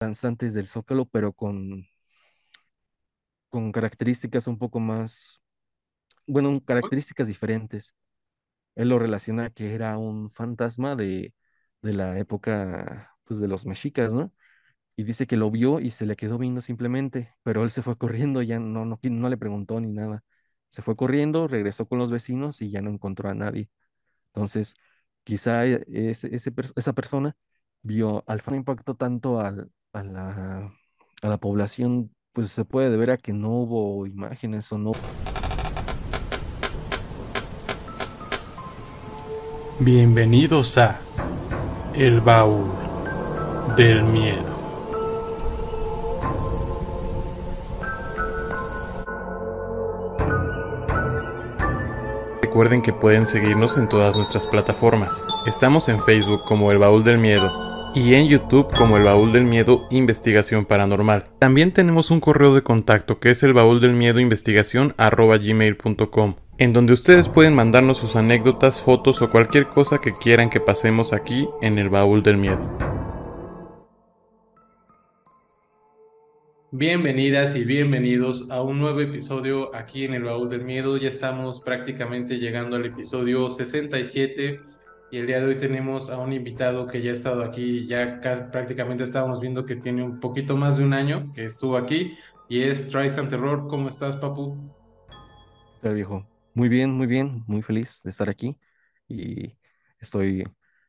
danzantes del Zócalo, pero con, con características un poco más, bueno, características diferentes. Él lo relaciona que era un fantasma de, de la época, pues, de los mexicas, ¿no? Y dice que lo vio y se le quedó viendo simplemente, pero él se fue corriendo, ya no, no, no le preguntó ni nada. Se fue corriendo, regresó con los vecinos y ya no encontró a nadie. Entonces, quizá e- ese, esa persona vio, al impactó tanto al- a la, a la población, pues se puede deber a que no hubo imágenes o no. Bienvenidos a El Baúl del Miedo. Recuerden que pueden seguirnos en todas nuestras plataformas. Estamos en Facebook como El Baúl del Miedo y en YouTube como El Baúl del Miedo Investigación Paranormal. También tenemos un correo de contacto que es el baúl del miedo investigación gmail.com en donde ustedes pueden mandarnos sus anécdotas, fotos o cualquier cosa que quieran que pasemos aquí en el baúl del miedo. Bienvenidas y bienvenidos a un nuevo episodio aquí en el baúl del miedo. Ya estamos prácticamente llegando al episodio 67 y el día de hoy tenemos a un invitado que ya ha estado aquí, ya ca- prácticamente estábamos viendo que tiene un poquito más de un año que estuvo aquí y es Tristan Terror. ¿Cómo estás, papu? Pero viejo, muy bien, muy bien, muy feliz de estar aquí y estoy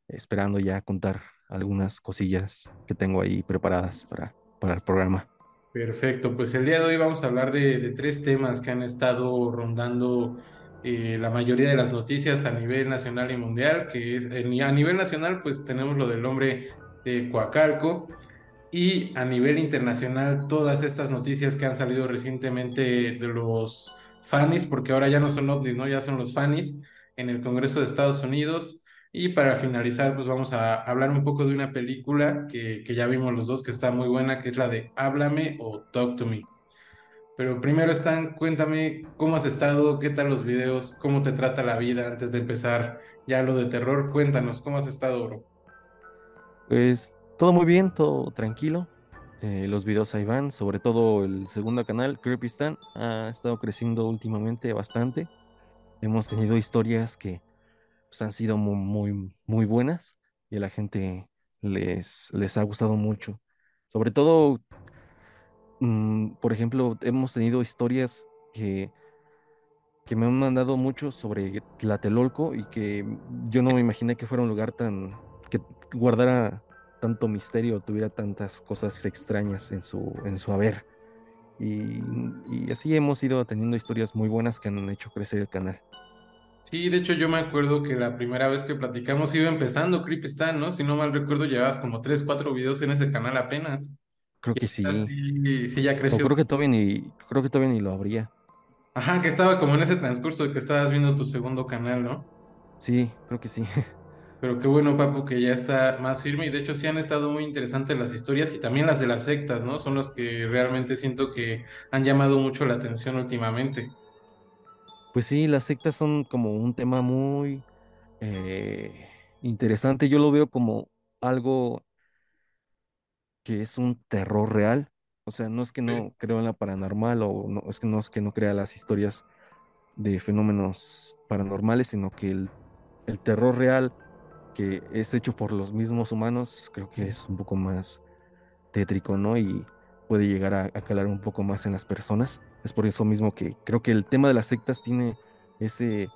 esperando ya contar algunas cosillas que tengo ahí preparadas para, para el programa. Perfecto, pues el día de hoy vamos a hablar de, de tres temas que han estado rondando eh, la mayoría de las noticias a nivel nacional y mundial, que es a nivel nacional pues tenemos lo del hombre de Coacalco y a nivel internacional todas estas noticias que han salido recientemente de los FANIS, porque ahora ya no son ovnis, ¿no? Ya son los FANIS en el Congreso de Estados Unidos. Y para finalizar, pues vamos a hablar un poco de una película que, que ya vimos los dos, que está muy buena, que es la de Háblame o Talk to Me. Pero primero, Stan, cuéntame cómo has estado, qué tal los videos, cómo te trata la vida antes de empezar ya lo de terror. Cuéntanos, ¿cómo has estado, bro? Pues todo muy bien, todo tranquilo. Eh, los videos ahí van, sobre todo el segundo canal, Creepy Stan, ha estado creciendo últimamente bastante. Hemos tenido historias que pues, han sido mu- muy, muy, buenas y a la gente les, les ha gustado mucho. Sobre todo, mm, por ejemplo, hemos tenido historias que, que me han mandado mucho sobre Tlatelolco y que yo no me imaginé que fuera un lugar tan, que guardara tanto misterio, tuviera tantas cosas extrañas en su, en su haber. Y, y así hemos ido teniendo historias muy buenas que han hecho crecer el canal. Sí, de hecho yo me acuerdo que la primera vez que platicamos iba empezando Creepy Stan, ¿no? Si no mal recuerdo, llevabas como 3, 4 videos en ese canal apenas. Creo que sí. sí, sí ya creció. creo que todavía ni, creo que todavía ni lo habría. Ajá, que estaba como en ese transcurso de que estabas viendo tu segundo canal, ¿no? Sí, creo que sí. Pero qué bueno, Papu, que ya está más firme y de hecho sí han estado muy interesantes las historias y también las de las sectas, ¿no? Son las que realmente siento que han llamado mucho la atención últimamente. Pues sí, las sectas son como un tema muy eh, interesante. Yo lo veo como algo que es un terror real. O sea, no es que Sí. no creo en la paranormal o no, es que no es que no crea las historias de fenómenos paranormales, sino que el, el terror real que es hecho por los mismos humanos, creo que es un poco más tétrico, ¿no? Y puede llegar a, a calar un poco más en las personas. Es por eso mismo que creo que el tema de las sectas tiene ese,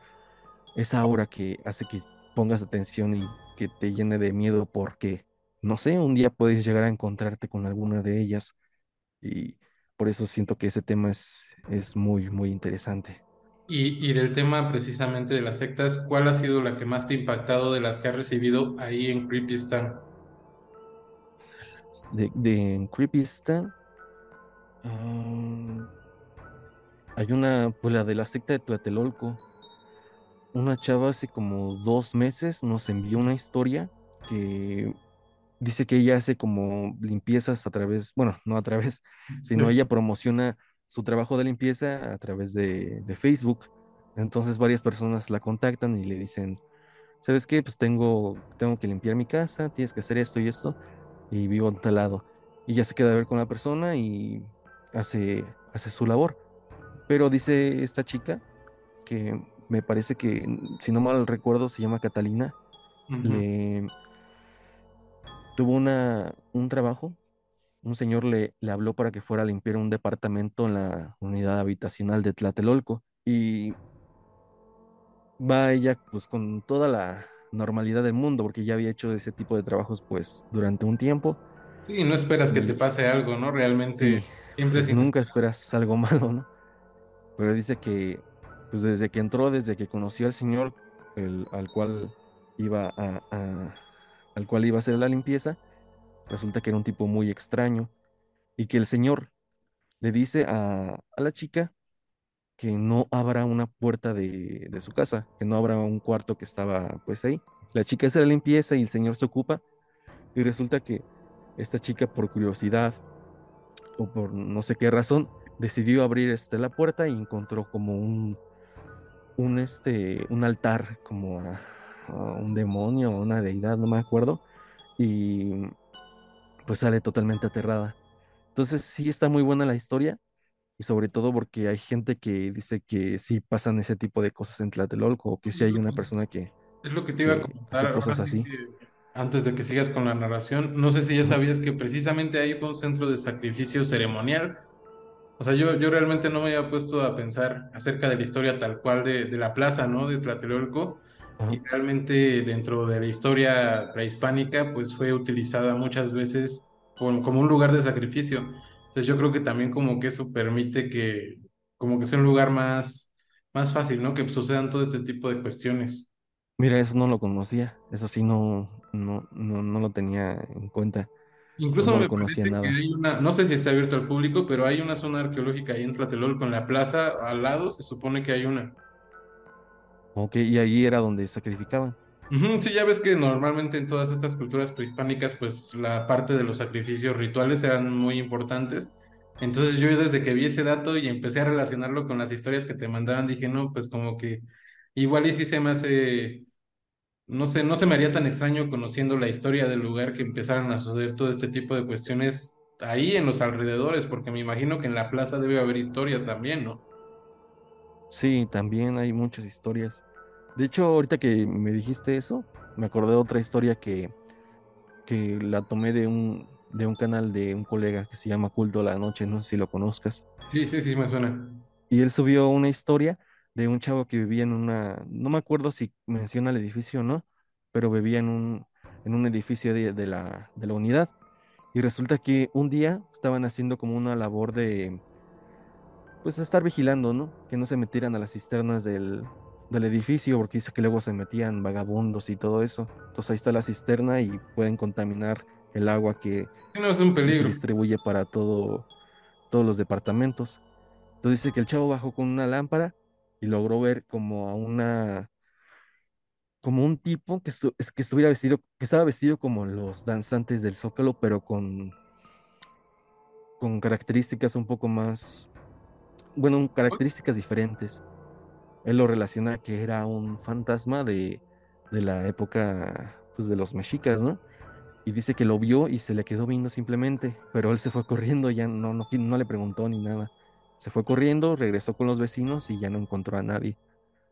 esa aura que hace que pongas atención y que te llene de miedo porque, no sé, un día puedes llegar a encontrarte con alguna de ellas y por eso siento que ese tema es, es muy, muy interesante. Y, y del tema precisamente de las sectas, ¿cuál ha sido la que más te ha impactado de las que has recibido ahí en Creepy Stan? De, de hay una, pues la de la secta de Tlatelolco. Una chava hace como dos meses nos envió una historia que dice que ella hace como limpiezas a través, bueno, no a través, sino ella promociona su trabajo de limpieza a través de, de Facebook. Entonces varias personas la contactan y le dicen, ¿sabes qué? Pues tengo, tengo que limpiar mi casa, tienes que hacer esto y esto, y vivo en tal lado. y ya se queda a ver con la persona y hace, hace su labor. Pero dice esta chica que me parece que, si no mal recuerdo, se llama Catalina, Ujú. le tuvo una, un trabajo, un señor le, le habló para que fuera a limpiar un departamento en la unidad habitacional de Tlatelolco y va ella pues con toda la normalidad del mundo porque ya había hecho ese tipo de trabajos pues durante un tiempo Sí, no esperas que te pase algo, ¿no? sí, Realmente siempre es pues nunca esperas algo malo, ¿no? Pero dice que pues desde que entró, desde que conoció al señor el, al cual iba a, a- al cual iba a hacer la limpieza, resulta que era un tipo muy extraño y que el señor le dice a, a la chica que no abra una puerta de, de su casa, que no abra un cuarto que estaba pues ahí. La chica hace la limpieza y el señor se ocupa y resulta que esta chica por curiosidad o por no sé qué razón decidió abrir este, la puerta y encontró como un, un, este, un altar como a, un demonio o una deidad, no me acuerdo, y pues sale totalmente aterrada. Entonces sí está muy buena la historia y sobre todo porque hay gente que dice que sí pasan ese tipo de cosas en Tlatelolco o que sí hay una persona que, Es lo que te iba a comentar cosas sí así. antes de que sigas con la narración. No sé si ya sabías que precisamente ahí fue un centro de sacrificio ceremonial. O sea, yo, yo realmente no me había puesto a pensar acerca de la historia tal cual de, de la plaza, ¿no? De Tlatelolco. Ajá. Y realmente dentro de la historia prehispánica, pues fue utilizada muchas veces como, como un lugar de sacrificio. Entonces yo creo que también como que eso permite que, como que sea un lugar más, más fácil, ¿no? Que sucedan todo este tipo de cuestiones. Mira, eso no lo conocía, eso sí no, no, no, no lo tenía en cuenta Incluso no me conocía parece que nada. hay una, no sé si está abierto al público, pero hay una zona arqueológica ahí en Tlatelolco, en la plaza al lado, se supone que hay una. Ok, y ahí era donde sacrificaban. Sí, ya ves que normalmente en todas estas culturas prehispánicas, pues la parte de los sacrificios rituales eran muy importantes. Entonces yo desde que vi ese dato y empecé a relacionarlo con las historias que te mandaban, dije, no, pues como que igual y sí se me hace, no sé, no se me haría tan extraño conociendo la historia del lugar que empezaran a suceder todo este tipo de cuestiones ahí en los alrededores, porque me imagino que en la plaza debe haber historias también, ¿no? Sí, también hay muchas historias. De hecho, ahorita que me dijiste eso, me acordé de otra historia que, que la tomé de un, de un canal de un colega que se llama Culto a la Noche, no sé si lo conozcas. Sí, sí, sí, me suena. Y él subió una historia de un chavo que vivía en una, no me acuerdo si menciona el edificio o no, pero vivía en un, en un edificio de, de la, de la unidad. Y resulta que un día estaban haciendo como una labor de, pues, estar vigilando, ¿no? Que no se metieran a las cisternas del, del edificio, porque dice que luego se metían vagabundos y todo eso. Entonces ahí está la cisterna y pueden contaminar el agua que, Sí, no es un que se distribuye para todo, todos los departamentos. Entonces dice que el chavo bajó con una lámpara y logró ver como a una, como un tipo que, estu- es que estuviera vestido, que estaba vestido como los danzantes del Zócalo, pero con, con características un poco más, bueno, características diferentes. Él lo relaciona que era un fantasma de, de la época, pues, de los mexicas, ¿no? Y dice que lo vio y se le quedó viendo simplemente, pero él se fue corriendo, ya no, no, no le preguntó ni nada. Se fue corriendo, regresó con los vecinos y ya no encontró a nadie.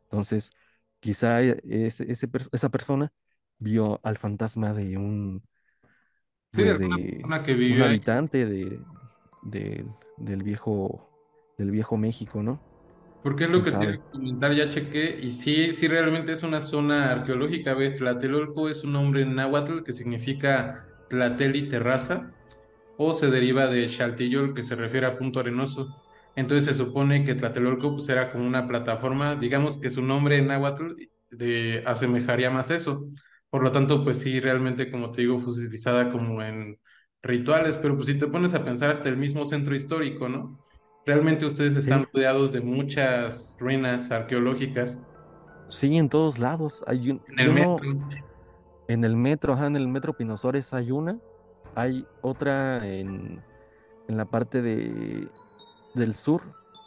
Entonces, quizá e- ese, esa persona vio al fantasma de un, Sí, de pues que un vivió habitante de, de- del viejo, del viejo México, ¿no? Porque es lo ¿Quién que te iba sabe? a comentar, ya chequé, y sí, sí realmente es una zona arqueológica, ¿ves? Tlatelolco es un nombre en náhuatl que significa Tlateli terraza, o se deriva de Xaltillol, que se refiere a punto arenoso. Entonces se supone que Tlatelolco pues, era como una plataforma, digamos que su nombre en náhuatl de, asemejaría más eso. Por lo tanto, pues sí, realmente, como te digo, fue utilizada como en rituales, pero pues si te pones a pensar hasta el mismo centro histórico, ¿no? Realmente ustedes Sí, están rodeados de muchas ruinas arqueológicas sí, en todos lados. Hay un, en el metro. en el metro, ajá, en el metro Pino Suárez hay una, hay otra en, en la parte de, del sur,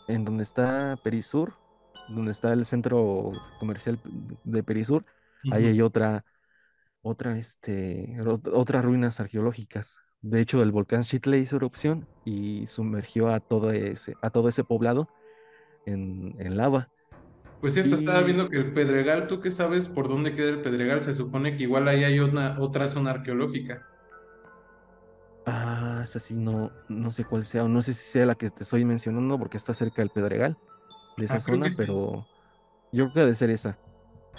en donde está Perisur, donde está el centro comercial de Perisur, ahí hay otra, otra, este, ot- otras ruinas arqueológicas. De hecho, el volcán Chitle hizo erupción y sumergió a todo ese, a todo ese poblado en, en lava. Pues sí, hasta estaba viendo que el Pedregal, ¿tú qué sabes por dónde queda el Pedregal? Se supone que igual ahí hay una, otra zona arqueológica. ah, esa sí, no, no sé cuál sea, o no sé si sea la que te estoy mencionando porque está cerca del Pedregal, de esa Ah, zona, sí. pero yo creo que debe ser esa.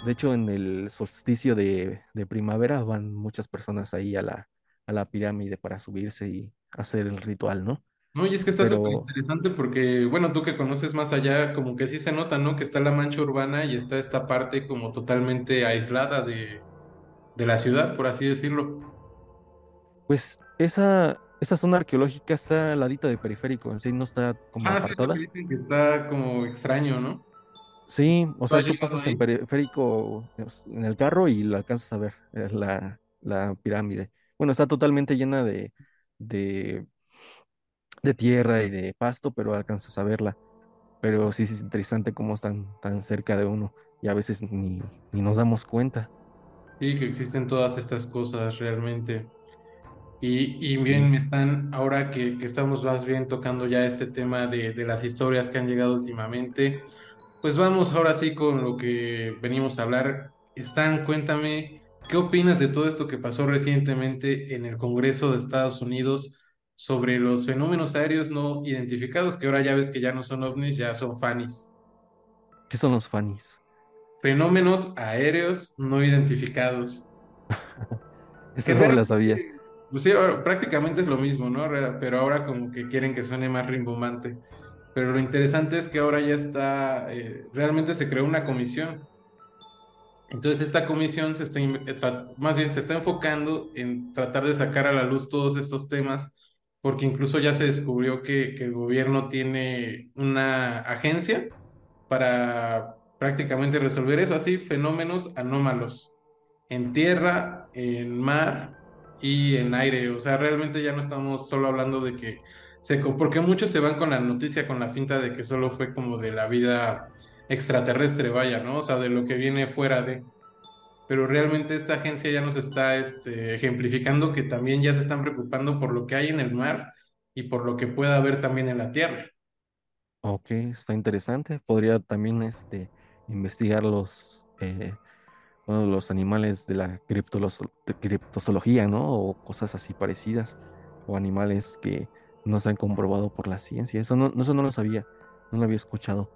De hecho, en el solsticio de, de primavera van muchas personas ahí a la, a la pirámide para subirse y hacer el ritual, ¿no? No, y es que está súper Pero interesante porque, bueno, tú que conoces más allá, como que sí se nota, ¿no? Que está la mancha urbana y está esta parte como totalmente aislada de, de la ciudad, por así decirlo. Pues esa, esa zona arqueológica está al ladito de periférico, en sí no está como Ah, sí, apartada. dicen que está como extraño, ¿no? Sí, o ¿Tú has sea, tú pasas en ahí? periférico es, en el carro y lo alcanzas a ver, es la, la pirámide. Bueno, está totalmente llena de, de, de tierra y de pasto, pero alcanzas a verla. Pero sí es interesante cómo están tan cerca de uno y a veces ni, ni nos damos cuenta. Sí, que existen todas estas cosas realmente. Y, y Y bien, me están, ahora que, que estamos más bien tocando ya este tema de, de las historias que han llegado últimamente, pues vamos ahora sí con lo que venimos a hablar. Stan, cuéntame, ¿qué opinas de todo esto que pasó recientemente en el Congreso de Estados Unidos sobre los fenómenos aéreos no identificados, que ahora ya ves que ya no son ovnis, ya son FANIs? ¿qué son los fanis? Fenómenos aéreos no identificados. Que no la sabía. pues sí, ahora prácticamente es lo mismo, ¿no? Pero ahora como que quieren que suene más rimbombante. Pero lo interesante es que ahora ya está, eh, realmente se creó una comisión. Entonces esta comisión se está, más bien se está enfocando en tratar de sacar a la luz todos estos temas, porque incluso ya se descubrió que, el gobierno tiene una agencia para prácticamente resolver eso, así, fenómenos anómalos en tierra, en mar y en aire. O sea, realmente ya no estamos solo hablando de que se, porque muchos se van con la noticia, con la finta de que solo fue como de la vida extraterrestre, vaya, ¿no? O sea, de lo que viene fuera de. Pero realmente esta agencia ya nos está este, ejemplificando que también ya se están preocupando por lo que hay en el mar y por lo que pueda haber también en la tierra. Ok, está interesante. Podría también este, investigar los, eh, bueno, los animales de la criptozoología, ¿no? O cosas así parecidas. O animales que no se han comprobado por la ciencia. Eso no, eso no lo sabía. No lo había escuchado.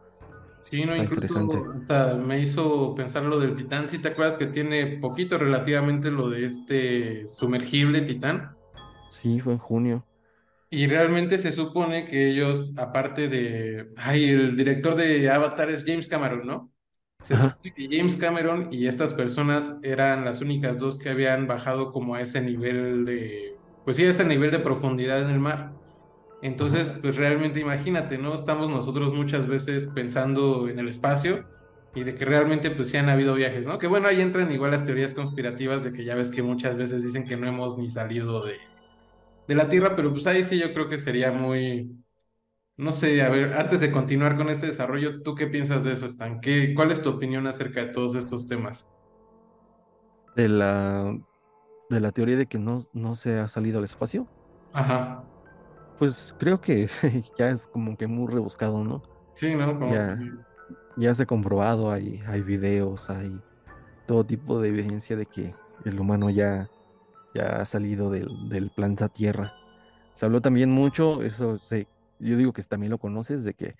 Sí, no, incluso hasta me hizo pensar lo del Titán. ¿Sí te acuerdas que tiene poquito relativamente lo de este sumergible Titán? Sí, fue en junio. Y realmente se supone que ellos, aparte de... Ay, el director de Avatar es James Cameron, ¿no? Se Ajá. supone que James Cameron y estas personas eran las únicas dos que habían bajado como a ese nivel de... Pues sí, a ese nivel de profundidad en el mar. Entonces, pues realmente imagínate, ¿no? Estamos nosotros muchas veces pensando en el espacio y de que realmente pues sí han habido viajes, ¿no? Que bueno, ahí entran igual las teorías conspirativas de que ya ves que muchas veces dicen que no hemos ni salido de, de la Tierra, pero pues ahí sí yo creo que sería muy, no sé, a ver, antes de continuar con este desarrollo, ¿tú qué piensas de eso, Stan? ¿Qué, cuál es tu opinión acerca de todos estos temas? De la, de la teoría de que no, no se ha salido al espacio. Ajá, Pues creo que ya es como que muy rebuscado, ¿no? sí, ¿no? Como. Ya, ya se ha comprobado, hay, hay videos, hay todo tipo de evidencia de que el humano ya, ya ha salido del, del planeta Tierra. Se habló también mucho, eso se, yo digo que también lo conoces, de que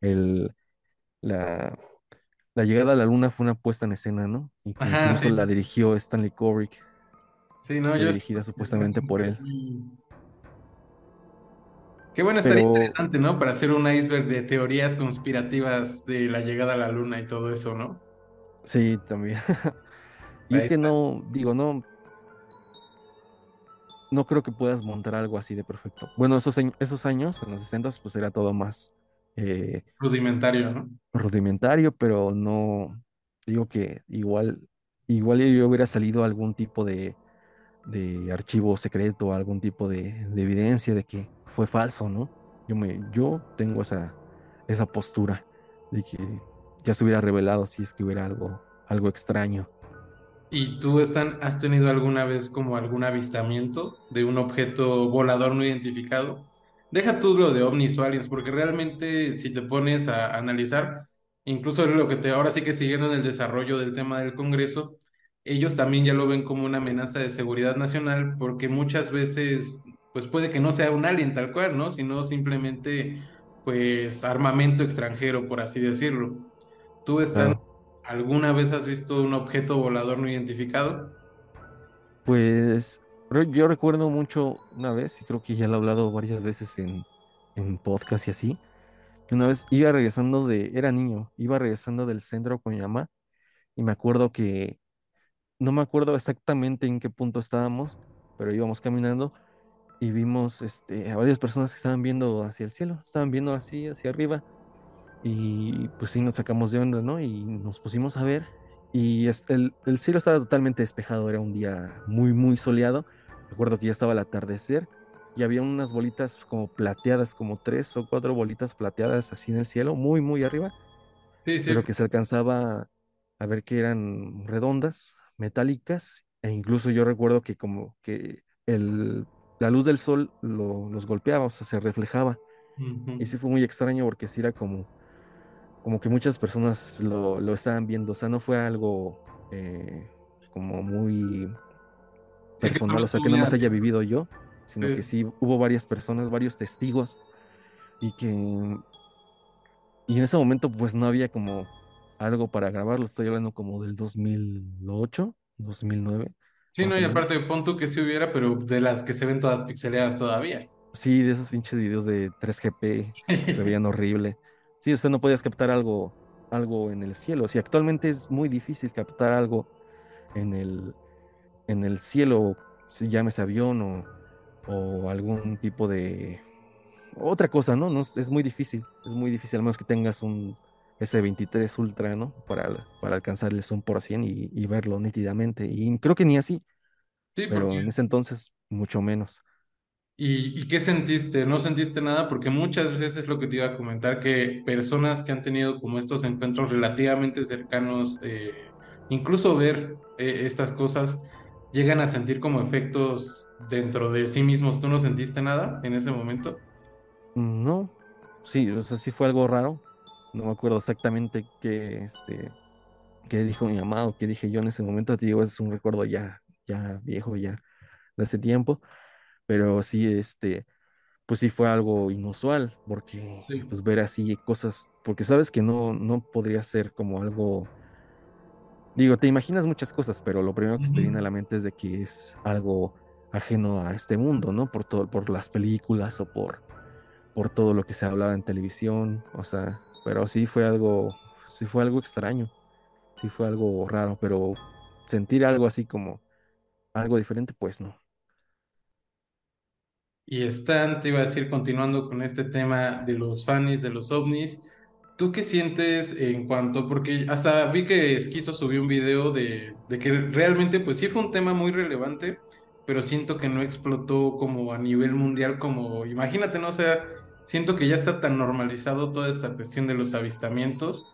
el, la, la llegada a la Luna fue una puesta en escena, ¿no? Y que Ajá, incluso sí. la dirigió Stanley Kubrick, Sí, no, yo dirigida supuestamente por él. Qué bueno, estaría Pero interesante, ¿no? Para hacer un iceberg de teorías conspirativas de la llegada a la luna y todo eso, ¿no? sí, también. Y es que está, no, digo, no, no creo que puedas montar algo así de perfecto. Bueno, esos, esos años, en los 60, pues era todo más eh, rudimentario, ¿no? rudimentario, pero no, digo que igual, igual yo hubiera salido algún tipo de, de archivo secreto, algún tipo de, de evidencia de que fue falso, ¿no? Yo me, yo tengo esa, esa postura de que ya se hubiera revelado si es que hubiera algo, algo extraño. ¿Y tú, Stan, has tenido alguna vez como algún avistamiento de un objeto volador no identificado? Deja tú lo de ovnis o aliens, porque realmente si te pones a analizar, incluso lo que te ahora sí que siguiendo en el desarrollo del tema del Congreso, ellos también ya lo ven como una amenaza de seguridad nacional, porque muchas veces, pues puede que no sea un alien tal cual, ¿no? Sino simplemente, pues, armamento extranjero, por así decirlo. ¿Tú, alguna vez has visto un objeto volador no identificado? Pues yo recuerdo mucho una vez, y creo que ya lo he hablado varias veces en, en podcast y así, que una vez iba regresando de, era niño, iba regresando del centro con mi mamá y me acuerdo que, no me acuerdo exactamente en qué punto estábamos, pero íbamos caminando y vimos este, a varias personas que estaban viendo hacia el cielo, estaban viendo así hacia arriba y pues sí nos sacamos de onda, ¿no? Y nos pusimos a ver y este, el, el cielo estaba totalmente despejado, era un día muy, muy soleado. Recuerdo que ya estaba el atardecer y había unas bolitas como plateadas, como tres o cuatro bolitas plateadas así en el cielo, muy, muy arriba, Sí, pero sí. que se alcanzaba a ver que eran redondas, metálicas, e incluso yo recuerdo que como que el, la luz del sol lo- los golpeaba, o sea, se reflejaba. Y sí fue muy extraño porque sí era como como que muchas personas lo, lo estaban viendo, o sea, no fue algo eh, como muy Sí personal, o sea, que nada más haya vivido yo, sino que sí hubo varias personas, varios testigos, y que y en ese momento pues no había como algo para grabarlo, estoy hablando como del 2008, 2009, Sí, no, o y aparte pon tú que sí hubiera, pero de las que se ven todas pixeleadas todavía. Sí, de esos pinches videos de 3GP que se veían horrible. Sí, usted no podías captar algo, algo en el cielo. Sí, actualmente es muy difícil captar algo en el, en el cielo, si llámese avión o, o algún tipo de otra cosa, ¿no? No es, muy difícil, es muy difícil, a menos que tengas un S23 Ultra, ¿no? Para, para alcanzar el zoom por 100 y, y verlo nítidamente. Y creo que ni así, Sí, porque pero en ese entonces mucho menos. ¿Y, y qué sentiste? ¿No sentiste nada? Porque muchas veces es lo que te iba a comentar, que personas que han tenido como estos encuentros relativamente cercanos, eh, incluso ver eh, estas cosas, llegan a sentir como efectos dentro de sí mismos. ¿Tú no sentiste nada en ese momento? No, sí, o sea, sí fue algo raro. No me acuerdo exactamente qué, este, qué dijo mi mamá o qué dije yo en ese momento. Te digo, es un recuerdo ya, ya viejo, ya de hace tiempo. Pero sí, este, pues sí fue algo inusual, porque Sí. pues ver así cosas, porque sabes que no, no podría ser como algo, digo, te imaginas muchas cosas, pero lo primero que te viene a la mente es de que es algo ajeno a este mundo, ¿no? Por todo, por las películas o por, por todo lo que se hablaba en televisión, o sea, pero sí fue algo, sí fue algo extraño, sí fue algo raro, pero sentir algo así como algo diferente, pues no. Y Stan, te iba a decir, continuando con este tema de los fanis, de los ovnis, ¿tú qué sientes en cuanto, porque hasta vi que Esquizo subió un video de, de que realmente, pues sí fue un tema muy relevante, pero siento que no explotó como a nivel mundial, como, imagínate, ¿no? O sea, siento que ya está tan normalizado toda esta cuestión de los avistamientos,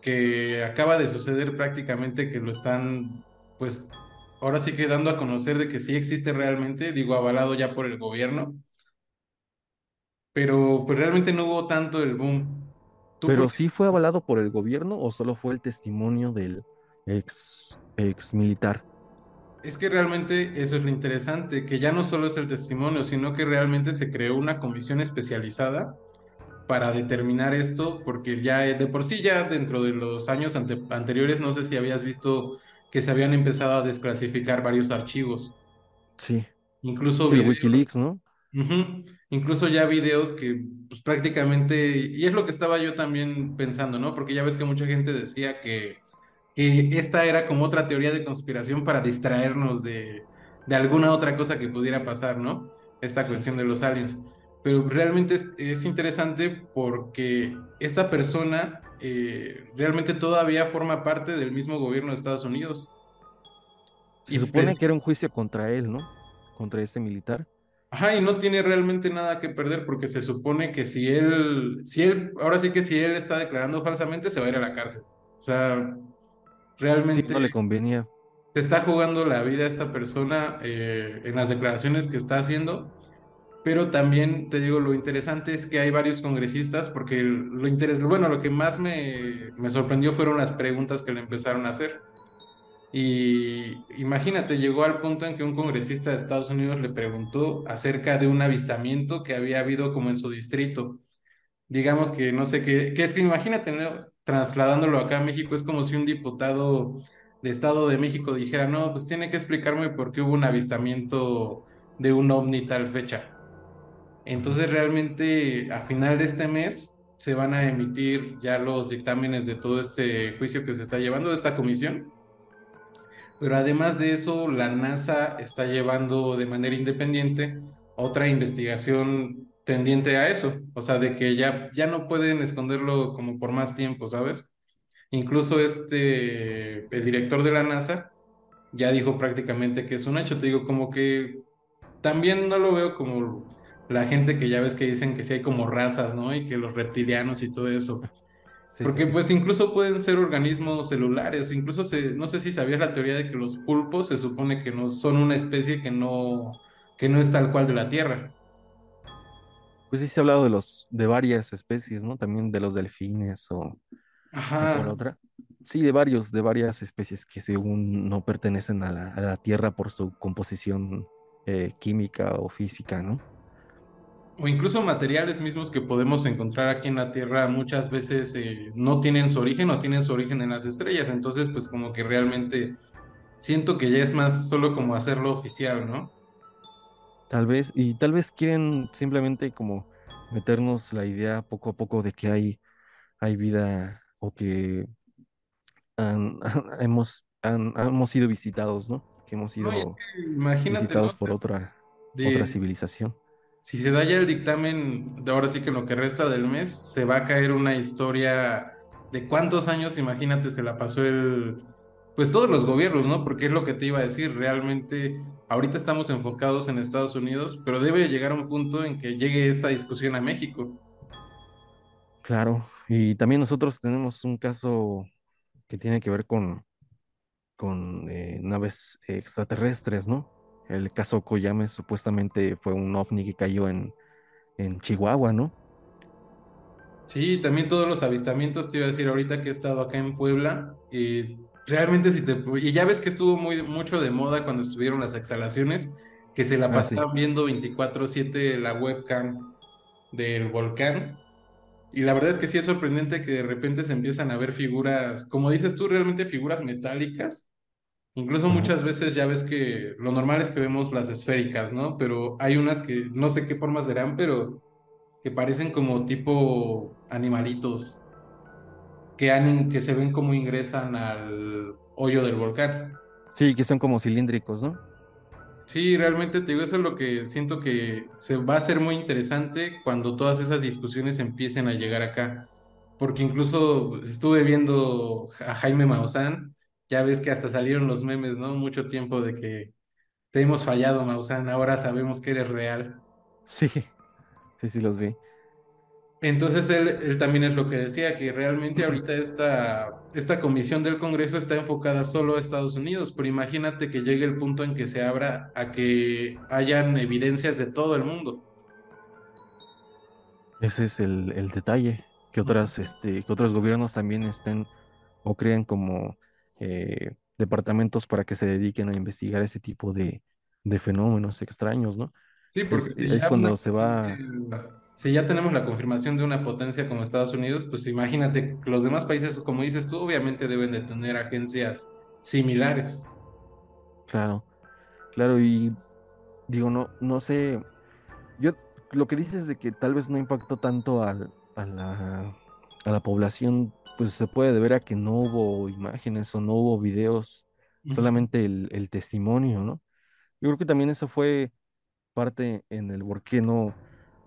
que acaba de suceder prácticamente que lo están, pues, ahora sí que dando a conocer de que sí existe realmente, digo, avalado ya por el gobierno pero pues realmente no hubo tanto el boom. ¿Tú por Pero sí fue avalado por el gobierno o solo fue el testimonio del ex, ex militar. Es que realmente eso es lo interesante, que ya no solo es el testimonio, sino que realmente se creó una comisión especializada para determinar esto, porque ya eh, de por sí ya dentro de los años ante- anteriores, no sé si habías visto que se habían empezado a desclasificar varios archivos, Sí, incluso el videos. Wikileaks, ¿no? Incluso ya videos que pues, prácticamente, y es lo que estaba yo también pensando, ¿no? Porque ya ves que mucha gente decía que, que esta era como otra teoría de conspiración para distraernos de, de alguna otra cosa que pudiera pasar, ¿no? Esta cuestión de los aliens. Pero realmente es, es interesante porque esta persona eh, realmente todavía forma parte del mismo gobierno de Estados Unidos. Se Y supone pues que era un juicio contra él, ¿no? Contra ese militar. Ajá, y no tiene realmente nada que perder porque se supone que si él, si él, ahora sí que si él está declarando falsamente, se va a ir a la cárcel. O sea, Sí, realmente, no le convenía. se está jugando la vida esta persona eh, en las declaraciones que está haciendo, pero también te digo, lo interesante es que hay varios congresistas, porque lo interes bueno, lo que más me, me sorprendió fueron las preguntas que le empezaron a hacer. Y imagínate, llegó al punto en que un congresista de Estados Unidos le preguntó acerca de un avistamiento que había habido como en su distrito. Digamos que no sé qué, que es que imagínate, ¿no? Trasladándolo acá a México, es como si un diputado de Estado de México dijera, no, pues tiene que explicarme por qué hubo un avistamiento de un ovni tal fecha. Entonces realmente a final de este mes se van a emitir ya los dictámenes de todo este juicio que se está llevando de esta comisión pero además de eso, la NASA está llevando de manera independiente otra investigación tendiente a eso, o sea, de que ya, ya no pueden esconderlo como por más tiempo, ¿sabes? Incluso este, el director de la NASA ya dijo prácticamente que es un hecho, te digo, como que también no lo veo como la gente que ya ves que dicen que sí hay como razas, ¿no? Y que los reptilianos y todo eso. Porque pues incluso pueden ser organismos celulares, incluso se, no sé si sabías la teoría de que los pulpos se supone que no son una especie que no, que no es tal cual de la Tierra. Pues sí se ha hablado de los, de varias especies, ¿no? También de los delfines o, Ajá. otra. Sí, de varios, de varias especies que según no pertenecen a la, Tierra por su composición eh, química o física, ¿no? o incluso materiales mismos que podemos encontrar aquí en la Tierra muchas veces eh, no tienen su origen o tienen su origen en las estrellas. Entonces, pues como que realmente siento que ya es más solo como hacerlo oficial, ¿no? Tal vez, y tal vez quieren simplemente como meternos la idea poco a poco de que hay, hay vida o que hemos, hemos sido visitados, ¿no? Que hemos sido visitados por otra, otra civilización si se da ya el dictamen, de ahora sí que en lo que resta del mes, se va a caer una historia de cuántos años, imagínate, se la pasó el, pues todos los gobiernos, ¿no? Porque es lo que te iba a decir, realmente ahorita estamos enfocados en Estados Unidos, pero debe llegar a un punto en que llegue esta discusión a México. Claro, y también nosotros tenemos un caso que tiene que ver con, con eh, naves extraterrestres, ¿no? El caso Koyame supuestamente fue un ovni que cayó en, en Chihuahua, ¿no? Sí, también todos los avistamientos, te iba a decir ahorita que he estado acá en Puebla, y realmente si te... Y ya ves que estuvo muy, mucho de moda cuando estuvieron las exhalaciones, que se la ah, pasaban viendo 24/7 la webcam del volcán. Y la verdad es que sí es sorprendente que de repente se empiezan a ver figuras, como dices tú, realmente figuras metálicas, Incluso muchas veces ya ves que lo normal es que vemos las esféricas, ¿no? Pero hay unas que no sé qué formas serán, pero que parecen como tipo animalitos que, han, que se ven como ingresan al hoyo del volcán. Sí, que son como cilíndricos, ¿no? Sí, realmente te digo, eso es lo que siento que se va a ser muy interesante cuando todas esas discusiones empiecen a llegar acá. Porque incluso estuve viendo a Jaime Maussan ya ves que hasta salieron los memes, ¿no? Mucho tiempo de que te hemos fallado, Maussan, ahora sabemos que eres real. Sí, sí, sí los vi. Entonces él, también es lo que decía, que realmente ahorita esta, esta comisión del Congreso está enfocada solo a Estados Unidos, pero imagínate que llegue el punto en que se abra a que hayan evidencias de todo el mundo. Ese es el, el detalle, que, otras, este, que otros gobiernos también estén o crean como eh, departamentos para que se dediquen a investigar ese tipo de, fenómenos extraños, ¿no? Sí, porque es, cuando se va... Si ya tenemos la confirmación de una potencia como Estados Unidos, pues imagínate, los demás países, como dices tú, obviamente deben de tener agencias similares. Claro, claro, y digo, no, no sé, yo lo que dices de que tal vez no impactó tanto al, a la a la población, pues se puede deber a que no hubo imágenes o no hubo videos, solamente el, testimonio, ¿no? Yo creo que también eso fue parte en el por qué no,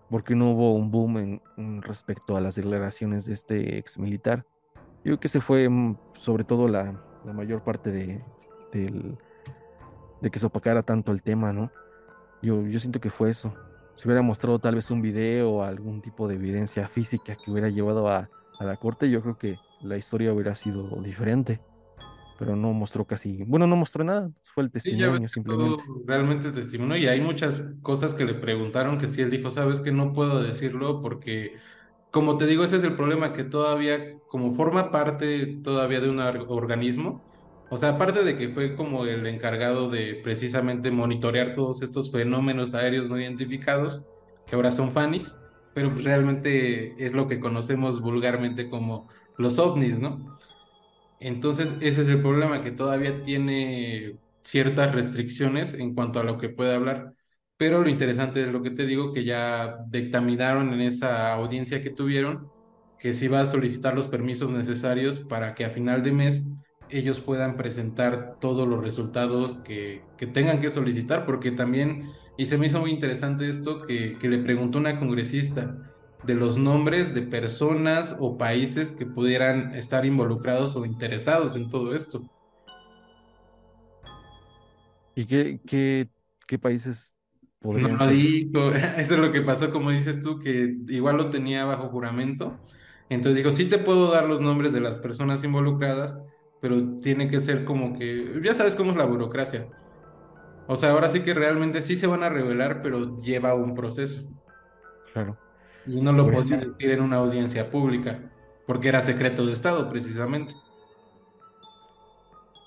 por no hubo un boom en, respecto a las declaraciones de este ex militar. Yo creo que se fue mm, sobre todo la, mayor parte de, de que se opacara tanto el tema, ¿no? Yo, yo siento que fue eso. Si hubiera mostrado tal vez un video o algún tipo de evidencia física que hubiera llevado a, a la corte, yo creo que la historia hubiera sido diferente. Pero no mostró casi, bueno, no mostró nada, fue el testimonio simplemente. realmente testimonio y hay muchas cosas que le preguntaron que sí, él dijo, sabes que no puedo decirlo porque, como te digo, ese es el problema, que todavía, como forma parte todavía de un or- organismo, o sea, aparte de que fue como el encargado de precisamente monitorear todos estos fenómenos aéreos no identificados, que ahora son FANIS, pero pues realmente es lo que conocemos vulgarmente como los ovnis, ¿no? Entonces, ese es el problema, que todavía tiene ciertas restricciones en cuanto a lo que puede hablar, pero lo interesante es lo que te digo, que ya dictaminaron en esa audiencia que tuvieron, que se va a solicitar los permisos necesarios para que a final de mes ellos puedan presentar todos los resultados que, que tengan que solicitar, porque también, y se me hizo muy interesante esto, que, que le preguntó una congresista de los nombres de personas o países que pudieran estar involucrados o interesados en todo esto. ¿Y qué, qué, qué países No podrían ser? dijo, eso es lo que pasó, como dices tú, que igual lo tenía bajo juramento. Entonces dijo, sí te puedo dar los nombres de las personas involucradas, pero tiene que ser como que, ya sabes cómo es la burocracia. O sea, ahora sí que realmente sí se van a revelar, pero lleva un proceso. Claro. Y no lo podía decir en una audiencia pública, porque era secreto de Estado, precisamente.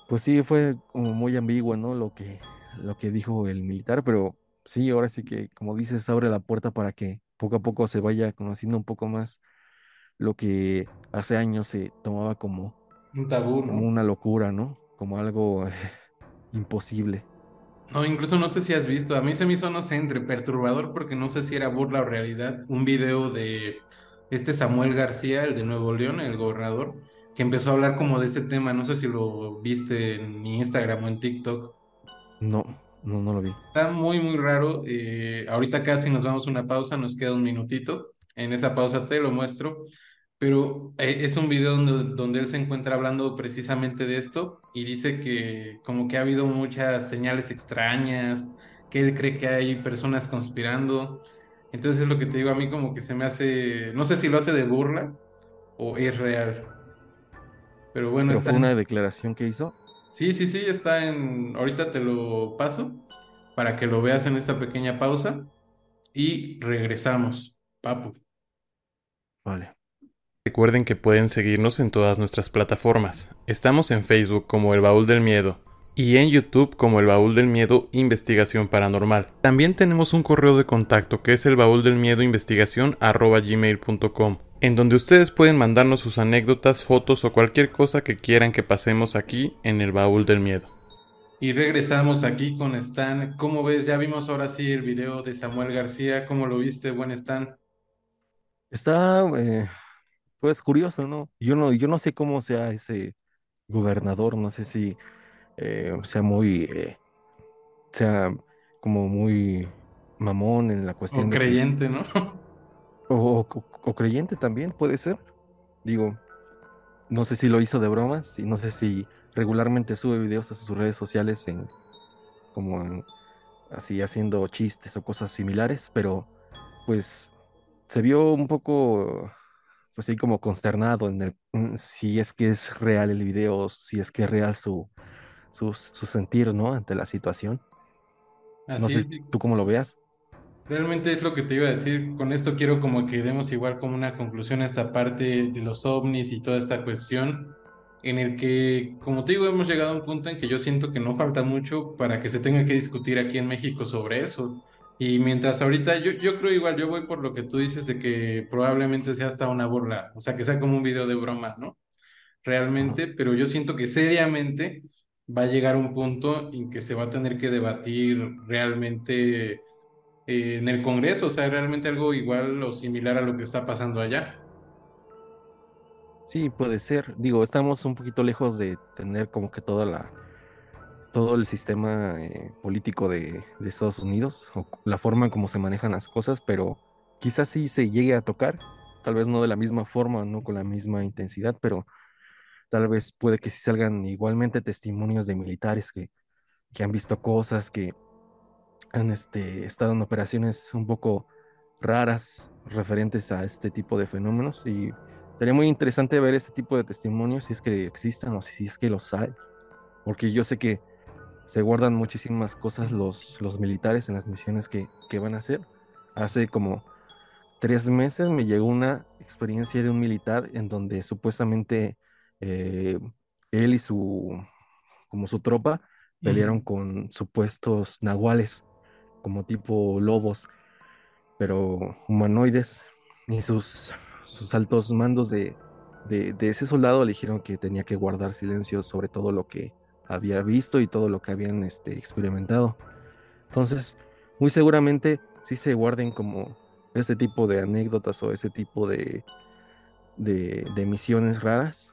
pues sí, fue como muy ambiguo, ¿no? Lo que, lo que dijo el militar, pero sí, ahora sí que, como dices, abre la puerta para que poco a poco se vaya conociendo un poco más lo que hace años se tomaba como, Un tabú, como ¿no? una locura, ¿no? Como algo imposible. No, incluso no sé si has visto, a mí se me hizo, no sé, entre perturbador porque no sé si era burla o realidad, un video de este Samuel García, el de Nuevo León, el gobernador, que empezó a hablar como de ese tema, no sé si lo viste en Instagram o en TikTok. No, no, no lo vi. Está muy, muy raro. eh, ahorita casi nos vamos a una pausa, nos queda un minutito. En esa pausa te lo muestro. Pero eh, es un video donde, donde él se encuentra hablando precisamente de esto y dice que como que ha habido muchas señales extrañas, que él cree que hay personas conspirando. Entonces es lo que te digo a mí como que se me hace, no sé si lo hace de burla o es real. Pero bueno, Pero está fue una declaración que hizo. Sí, sí, sí, está en... Ahorita te lo paso para que lo veas en esta pequeña pausa y regresamos. Papu. Vale. Recuerden que pueden seguirnos en todas nuestras plataformas. Estamos en Facebook como El Baúl del Miedo y en YouTube como El Baúl del Miedo Investigación Paranormal. También tenemos un correo de contacto que es el baúl del miedo investigación gmail.com en donde ustedes pueden mandarnos sus anécdotas, fotos o cualquier cosa que quieran que pasemos aquí en El Baúl del Miedo. Y regresamos aquí con Stan. ¿Cómo ves? Ya vimos ahora sí el video de Samuel García. ¿Cómo lo viste, buen Stan? Está, eh, pues, curioso, ¿no? Yo no, yo no sé cómo sea ese gobernador, no sé si eh, sea muy, eh, sea como muy mamón en la O cuestión de que, creyente, ¿no? o, o- o creyente también puede ser. Digo, no sé si lo hizo de bromas y no sé si regularmente sube videos a sus redes sociales en, como en- así haciendo chistes o cosas similares, pero pues se vio un poco, pues así como consternado en el, en si es que es real el video, si es que es real su, su, su sentir, ¿no? Ante la situación. No Así sé es. tú cómo lo veas. Realmente es lo que te iba a decir. Con esto quiero como que demos igual como una conclusión a esta parte de los ovnis y toda esta cuestión, en el que, como te digo, hemos llegado a un punto en que yo siento que no falta mucho para que se tenga que discutir aquí en México sobre eso. Y mientras ahorita, yo, yo creo igual, yo voy por lo que tú dices de que probablemente sea hasta una burla, o sea, que sea como un video de broma, ¿no? Realmente, pero yo siento que seriamente va a llegar un punto en que se va a tener que debatir realmente eh, en el Congreso, o sea, realmente algo igual o similar a lo que está pasando allá. Sí, puede ser. Digo, estamos un poquito lejos de tener como que toda la, todo el sistema eh, político de, Estados Unidos, o la forma en cómo se manejan las cosas, pero quizás sí se llegue a tocar, tal vez no de la misma forma, no con la misma intensidad, pero tal vez puede que sí salgan igualmente testimonios de militares que, que han visto cosas, que han este, estado en operaciones un poco raras referentes a este tipo de fenómenos y sería muy interesante ver este tipo de testimonios si es que existan o si es que los hay. porque yo sé que se guardan muchísimas cosas los, los militares en las misiones que, que van a hacer. Hace como tres meses me llegó una experiencia de un militar en donde supuestamente eh, él y su, como su tropa, pelearon con supuestos nahuales, como tipo lobos, pero humanoides, y sus, sus altos mandos de, de, de ese soldado le dijeron que tenía que guardar silencio sobre todo lo que había visto y todo lo que habían este, experimentado. Entonces, muy seguramente sí se guarden como ese tipo de anécdotas o ese tipo de, de, misiones raras.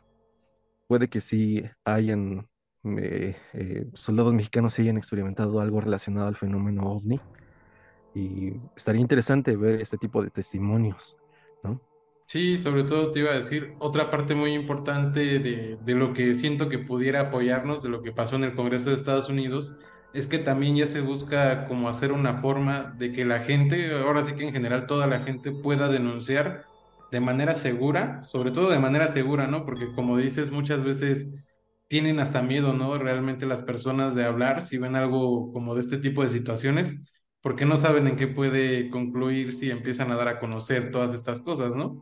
Puede que sí hayan eh, eh, soldados mexicanos hayan experimentado algo relacionado al fenómeno OVNI y estaría interesante ver este tipo de testimonios, ¿no? Sí, sobre todo te iba a decir otra parte muy importante de, de lo que siento que pudiera apoyarnos de lo que pasó en el Congreso de Estados Unidos, es que también ya se busca como hacer una forma de que la gente, ahora sí que en general toda la gente pueda denunciar de manera segura, sobre todo de manera segura, ¿no? Porque como dices, muchas veces tienen hasta miedo, ¿no? Realmente las personas de hablar si ven algo como de este tipo de situaciones, porque no saben en qué puede concluir si empiezan a dar a conocer todas estas cosas, ¿no?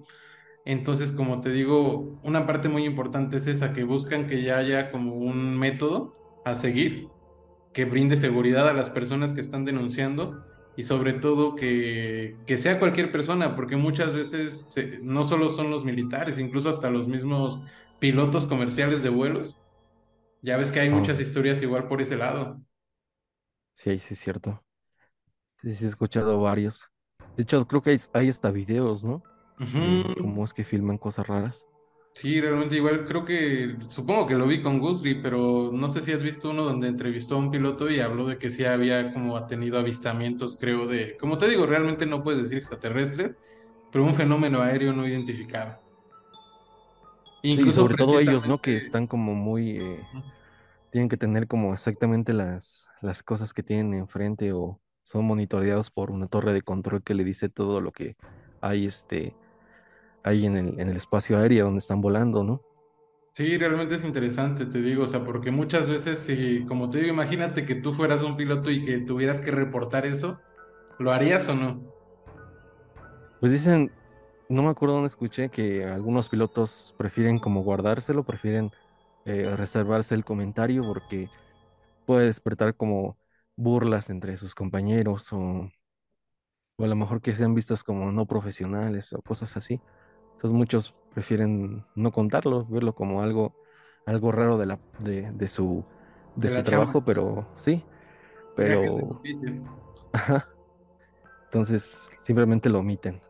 Entonces, como te digo, una parte muy importante es esa, que buscan que ya haya como un método a seguir, que brinde seguridad a las personas que están denunciando y sobre todo que, que sea cualquier persona, porque muchas veces se- no solo son los militares, incluso hasta los mismos pilotos comerciales de vuelos. Ya ves que hay Oh, muchas historias igual por ese lado. sí, sí es cierto. Sí, sí he escuchado varios. De hecho, creo que hay, hay hasta videos, ¿no? Ujú. cómo es que filman cosas raras. Sí, realmente igual creo que, supongo que lo vi con Gusby, pero no sé si has visto uno donde entrevistó a un piloto y habló de que sí había como tenido avistamientos, creo, de, como te digo, realmente no puedes decir extraterrestres, pero un fenómeno aéreo no identificado. Sí, Incluso sobre todo ellos, ¿no? Que precisamente, están como muy, eh, tienen que tener como exactamente las, las cosas que tienen enfrente o son monitoreados por una torre de control que le dice todo lo que hay, este, hay en el, en el espacio aéreo donde están volando, ¿no? sí, realmente es interesante, te digo, o sea, porque muchas veces, si, como te digo, imagínate que tú fueras un piloto y que tuvieras que reportar eso, ¿lo harías o no? Pues dicen, no me acuerdo dónde escuché que algunos pilotos prefieren como guardárselo, prefieren eh, reservarse el comentario porque puede despertar como burlas entre sus compañeros o, o a lo mejor que sean vistos como no profesionales o cosas así. Entonces muchos prefieren no contarlo, verlo como algo, algo raro de la, de, de su, de De su trabajo, pero sí, pero ajá, entonces simplemente lo omiten.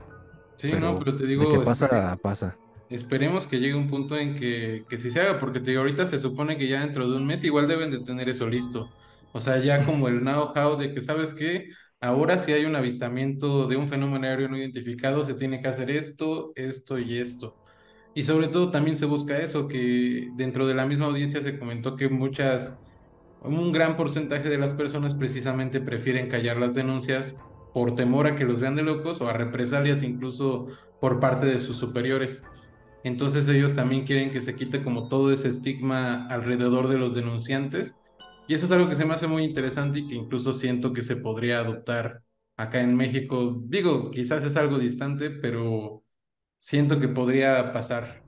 Sí, no, Pero te de que digo, pasa, pasa. Esperemos que llegue un punto en que, que sí se haga, porque te digo, ahorita se supone que ya dentro de un mes igual deben de tener eso listo. O sea, ya como el know-how de que, ¿sabes qué? Ahora si hay un avistamiento de un fenómeno aéreo no identificado, se tiene que hacer esto, esto y esto. Y sobre todo también se busca eso, que dentro de la misma audiencia se comentó que muchas, un gran porcentaje de las personas precisamente prefieren callar las denuncias por temor a que los vean de locos o a represalias incluso por parte de sus superiores. Entonces ellos también quieren que se quite como todo ese estigma alrededor de los denunciantes. Y eso es algo que se me hace muy interesante y que incluso siento que se podría adoptar acá en México. Digo, quizás es algo distante, pero siento que podría pasar.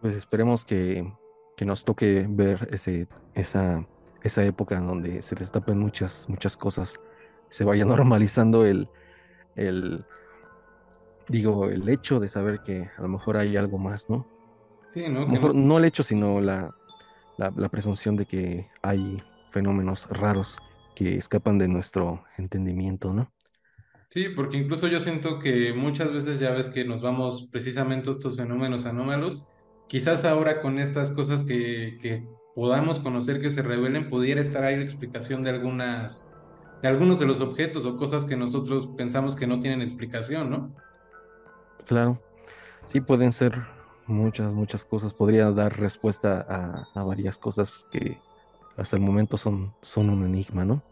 Pues esperemos que, que nos toque ver ese, esa, esa época en donde se destapen muchas, muchas cosas, se vaya normalizando el, el, digo, el hecho de saber que a lo mejor hay algo más, ¿no? Sí, A ¿no? lo Que no mejor no el hecho, sino la, la, la presunción de que hay fenómenos raros que escapan de nuestro entendimiento, ¿no? Sí, porque incluso yo siento que muchas veces ya ves que nos vamos precisamente a estos fenómenos anómalos. Quizás ahora con estas cosas que, que podamos conocer que se revelen, pudiera estar ahí la explicación de algunas, de algunos de los objetos o cosas que nosotros pensamos que no tienen explicación, ¿no? Claro, sí pueden ser muchas, muchas cosas, podría dar respuesta a, a varias cosas que hasta el momento son, son un enigma, ¿no?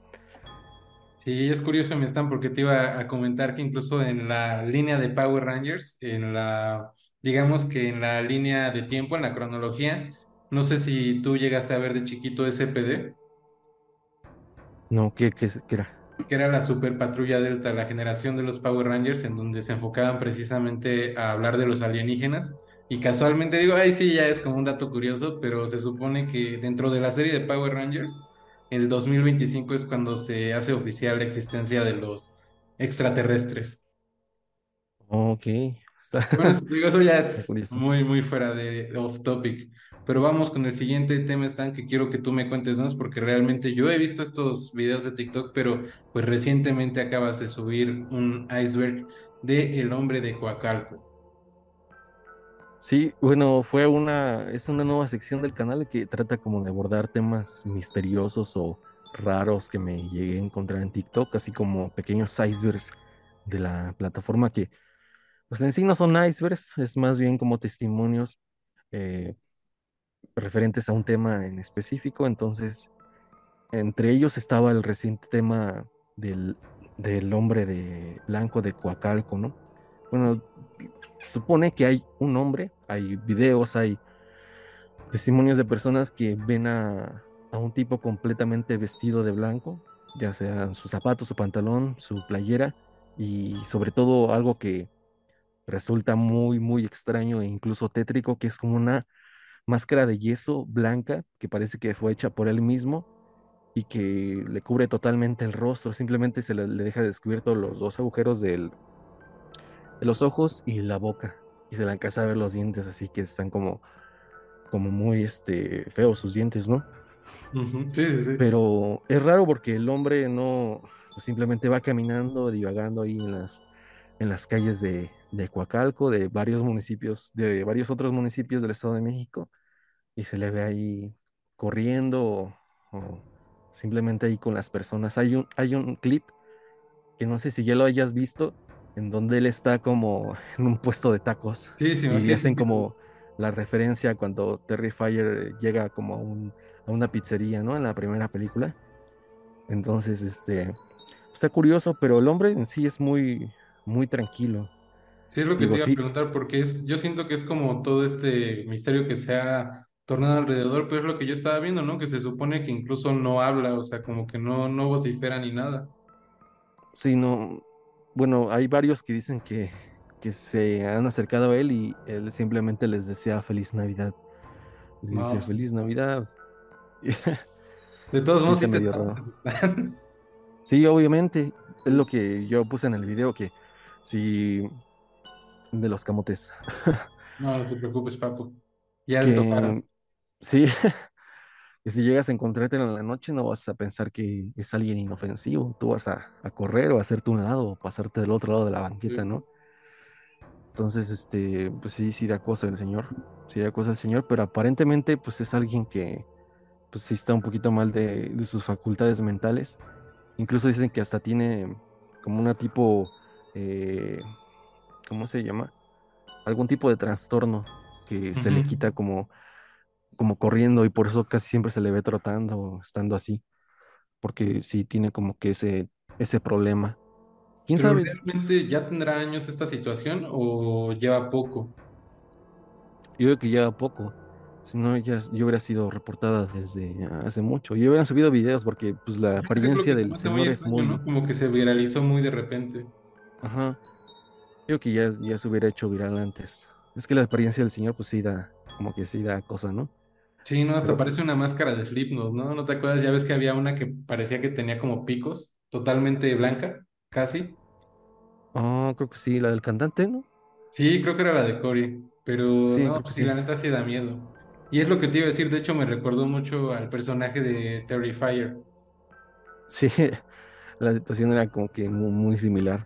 Sí, es curioso, me están porque te iba a comentar que incluso en la línea de Power Rangers, en la, digamos que en la línea de tiempo, en la cronología, No sé si tú llegaste a ver de chiquito SPD. No, ¿qué, qué, qué era? que era la Super Patrulla Delta, la generación de los Power Rangers, en donde se enfocaban precisamente a hablar de los alienígenas. Y casualmente digo, ay, sí, ya es como un dato curioso, pero se supone que dentro de la serie de Power Rangers, el 2025 es cuando se hace oficial la existencia de los extraterrestres. Ok. Bueno, digo, eso ya es muy, muy fuera de off topic. Pero vamos con el siguiente tema, Stan, que quiero que tú me cuentes más, porque realmente yo he visto estos videos de TikTok, pero pues recientemente acabas de subir un iceberg de El hombre de Coacalco. Sí, bueno, fue una, es una nueva sección del canal que trata como de abordar temas misteriosos o raros que me llegué a encontrar en TikTok, así como pequeños icebergs de la plataforma que, pues en sí no son icebergs, es más bien como testimonios eh, referentes a un tema en específico. Entonces, entre ellos estaba el reciente tema del, del hombre de blanco de Coacalco, ¿no? Bueno, supone que hay un hombre, hay videos, hay testimonios de personas que ven a, a un tipo completamente vestido de blanco, ya sea sus zapatos, su pantalón, su playera, y sobre todo algo que resulta muy, muy extraño e incluso tétrico, que es como una máscara de yeso blanca que parece que fue hecha por él mismo y que le cubre totalmente el rostro, simplemente se le, deja descubierto los dos agujeros del, de los ojos y la boca y se le alcanza a ver los dientes, así que están como, como muy este, feos sus dientes, ¿no? sí, sí, sí. Pero es raro porque el hombre no pues simplemente va caminando, divagando ahí en las, en las calles de, de Coacalco, de varios municipios, de varios otros municipios del Estado de México, y se le ve ahí corriendo o, simplemente ahí con las personas. Hay un, hay un clip que no sé si ya lo hayas visto, en donde él está como en un puesto de tacos. y hacen como la referencia cuando Terry Fire llega como a, un, a, una pizzería, ¿no? En la primera película. Entonces, este, está curioso, pero el hombre en sí es muy, muy tranquilo. Sí, es lo que te iba a preguntar, porque es, yo siento que es como todo este misterio que se ha tornado alrededor, pero es lo que yo estaba viendo, ¿no? Que se supone que incluso no habla, o sea, como que no, no vocifera ni nada. Sí, no. Bueno, hay varios que dicen que, que se han acercado a él y él simplemente les desea feliz Navidad. dice pues, feliz Navidad. De todos modos, sí, sí, obviamente. Es lo que yo puse en el video, que si de los camotes. no, no te preocupes, Paco. Ya que, Sí, que si llegas a encontrarte en la noche no vas a pensar que es alguien inofensivo, tú vas a, correr o a hacerte un lado o pasarte del otro lado de la banqueta, ¿no? Entonces, este, pues sí, sí da cosa el señor, sí da cosa el señor, pero aparentemente pues es alguien que pues sí está un poquito mal de, sus facultades mentales. Incluso dicen que hasta tiene como una tipo, eh, ¿cómo se llama? Algún tipo de trastorno que se le quita como como corriendo y por eso casi siempre se le ve trotando, estando así, porque sí tiene como que ese, ese problema. ¿Quién sabe? ¿Realmente ya tendrá años esta situación o lleva poco? Yo creo que lleva poco. Si no, ya yo hubiera sido reportada desde hace mucho. Y hubieran subido videos porque pues la apariencia del señor es muy... Como que se viralizó muy de repente. Ajá. Yo creo que ya, ya se hubiera hecho viral antes. Es que la apariencia del señor pues sí da, como que sí da cosa, ¿no? Sí, no, hasta parece una máscara de Slipknot, ¿no? ¿No te acuerdas? Ya ves que había una que parecía que tenía como picos, totalmente blanca, casi. Ah, creo que sí, la del cantante, ¿no? Sí, creo que era la de Cory, pero sí, no, pues sí, la neta sí da miedo. Y es lo que te iba a decir, de hecho me recordó mucho al personaje de Terry Fire. Sí, la situación era como que muy, muy similar.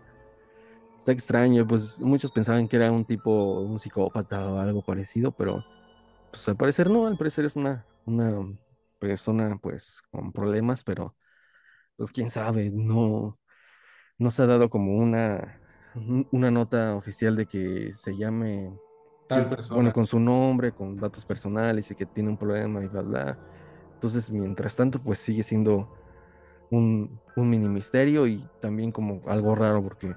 Está extraño, pues muchos pensaban que era un tipo, un psicópata o algo parecido, pero pues al parecer no, al parecer es una, una persona pues con problemas, pero pues quién sabe, no, no se ha dado como una, una nota oficial de que se llame tal persona. Bueno, con su nombre, con datos personales y que tiene un problema y bla, bla. Entonces, mientras tanto, pues sigue siendo un, un mini misterio y también como algo raro porque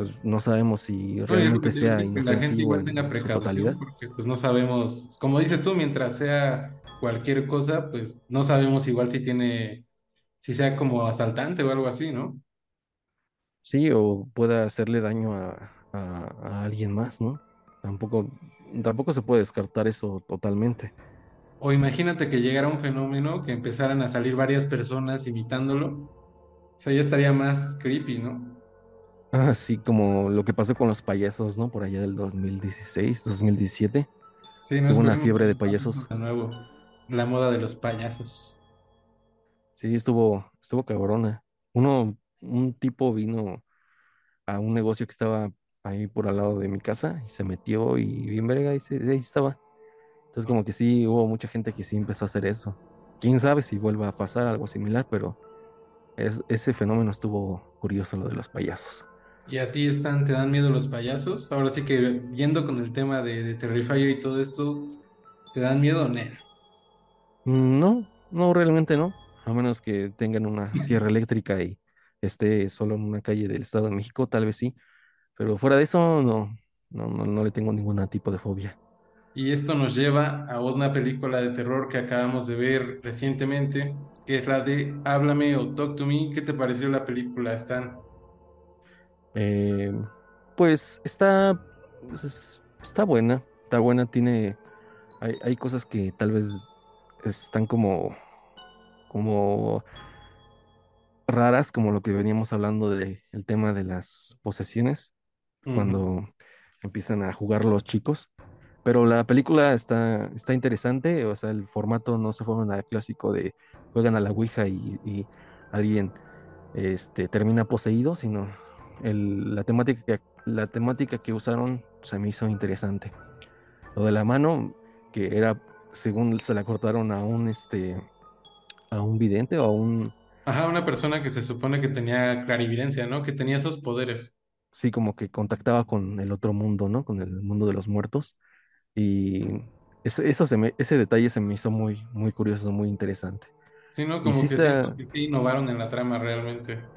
pues no sabemos si realmente sea que la gente inofensivo igual tenga precaución, porque pues no sabemos, como dices tú, mientras sea cualquier cosa, pues no sabemos igual si tiene, si sea como asaltante o algo así, ¿no? Sí, o pueda hacerle daño a, a- a alguien más, ¿no? Tampoco, tampoco se puede descartar eso totalmente. O imagínate que llegara un fenómeno que empezaran a salir varias personas imitándolo, o sea, ya estaría más creepy, ¿no? Así como lo que pasó con los payasos, ¿no? Por allá del 2016, 2017. Sí, hubo una fiebre de payasos. De nuevo, la moda de los payasos. Sí, estuvo, estuvo cabrona. Uno, un tipo vino a un negocio que estaba ahí por al lado de mi casa y se metió y bien verga y se- ahí estaba. Entonces como que sí, hubo mucha gente que sí empezó a hacer eso. Quién sabe si vuelva a pasar algo similar, pero es- ese fenómeno estuvo curioso, lo de los payasos. ¿Y a ti están, te dan miedo los payasos? Ahora sí que yendo con el tema de, de Terrifier y todo esto, ¿te dan miedo? Mm, No, no, realmente no. A menos que tengan una sierra eléctrica y esté solo en una calle del Estado de México, tal vez sí. Pero fuera de eso, no, no, no, no le tengo ningún tipo de fobia. Y esto nos lleva a una película de terror que acabamos de ver recientemente, que es la de Háblame o Talk to Me. ¿Qué te pareció la película, Stan? Eh, pues está, pues, es- está buena, está buena, tiene, hay, hay cosas que tal vez están como, como raras, como lo que veníamos hablando de el tema de las posesiones, cuando empiezan a jugar los chicos. Pero la película está, está interesante, o sea, el formato no se fue al clásico de juegan a la Ouija y, y alguien este, termina poseído, sino el- la temática que, la temática que usaron se me hizo interesante. Lo de la mano, que era, según se la cortaron a un, este, a un vidente o a un, Ajá, una persona que se supone que tenía clarividencia, ¿no? Que tenía esos poderes. sí, como que contactaba con el otro mundo, ¿no? Con el mundo de los muertos. Y ese, eso se me- ese detalle se me hizo muy, muy curioso, muy interesante. Sí, ¿no? Como sí que está, que sí innovaron en la trama realmente.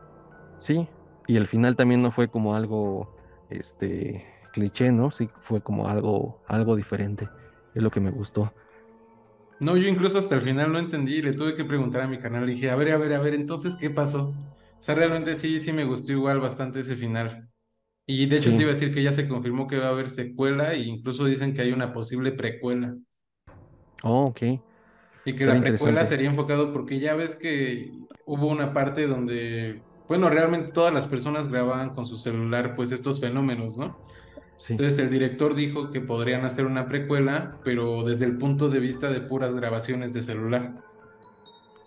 sí, y el final también no fue como algo, este, cliché, ¿no? Sí, fue como algo, algo diferente. Es lo que me gustó. No, yo incluso hasta el final no entendí, le tuve que preguntar a mi canal, le dije, a ver, a ver, a ver, entonces, ¿qué pasó? O sea, realmente sí, sí me gustó igual bastante ese final. Y de hecho te iba a decir que ya se confirmó que va a haber secuela e incluso dicen que hay una posible precuela. oh, ok, Y que la precuela sería enfocado porque ya ves que hubo una parte donde, bueno, realmente todas las personas grababan con su celular pues estos fenómenos, ¿no? Sí, Entonces el director dijo que podrían hacer una precuela, pero desde el punto de vista de puras grabaciones de celular.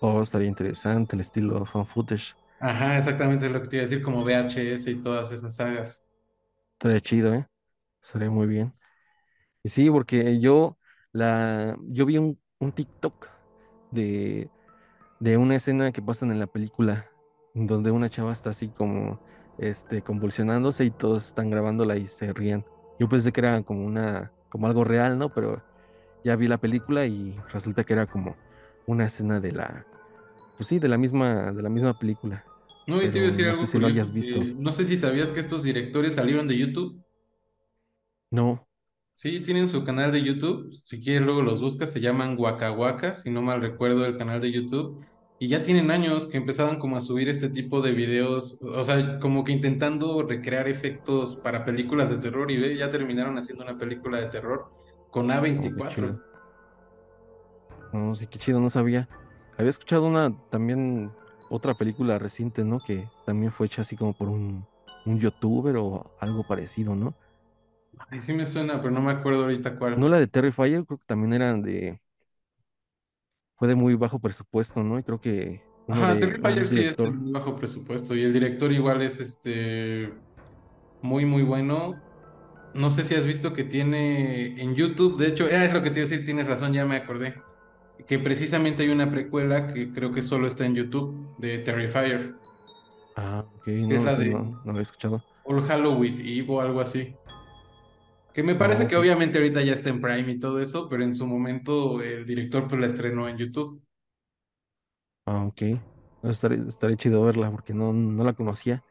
oh, estaría interesante el estilo fan footage. Ajá, exactamente es lo que te iba a decir, como VHS y todas esas sagas. Estaría chido, ¿eh? Estaría muy bien. Y sí, porque yo, la, yo vi un, un TikTok de, de una escena que pasan en la película, donde una chava está así como, este, convulsionándose y todos están grabándola y se rían. Yo pensé que era como una, como algo real, ¿no? Pero ya vi la película y resulta que era como una escena de la, pues sí, de la misma, de la misma película. No, y te iba a decir no sé algo si lo hayas visto. que no sé si sabías que estos directores salieron de YouTube. No, Sí, tienen su canal de YouTube. Si quieres, luego los buscas. Se llaman Waka Waka, si no mal recuerdo el canal de YouTube. Y ya tienen años que empezaban como a subir este tipo de videos. O sea, como que intentando recrear efectos para películas de terror. Y ve, ya terminaron haciendo una película de terror con oh, qué A24. chido. No, sí, qué chido, no sabía. Había escuchado una, también otra película reciente, ¿no? Que también fue hecha así como por un, un youtuber o algo parecido, ¿no? Ay, sí me suena, pero no me acuerdo ahorita No cuál. la de Terrifier, creo que también era de, fue de muy bajo presupuesto, ¿no? Y creo que Ajá, de Terrifier sí es de bajo presupuesto. Y el director igual es este muy, muy bueno. No sé si has visto que tiene en YouTube, de hecho, es lo que te iba a decir, tienes razón, ya me acordé. Que precisamente hay una precuela que creo que solo está en YouTube de Terrifier, ah, ok, que es no, la ese de no, no lo he escuchado. All Halloween Eve o algo así. Que me Ah, parece que ok, obviamente ahorita ya está en Prime y todo eso, pero en su momento el director pues la estrenó en YouTube. ah, ok. No, Estaría, estaría chido verla porque no, no la conocía.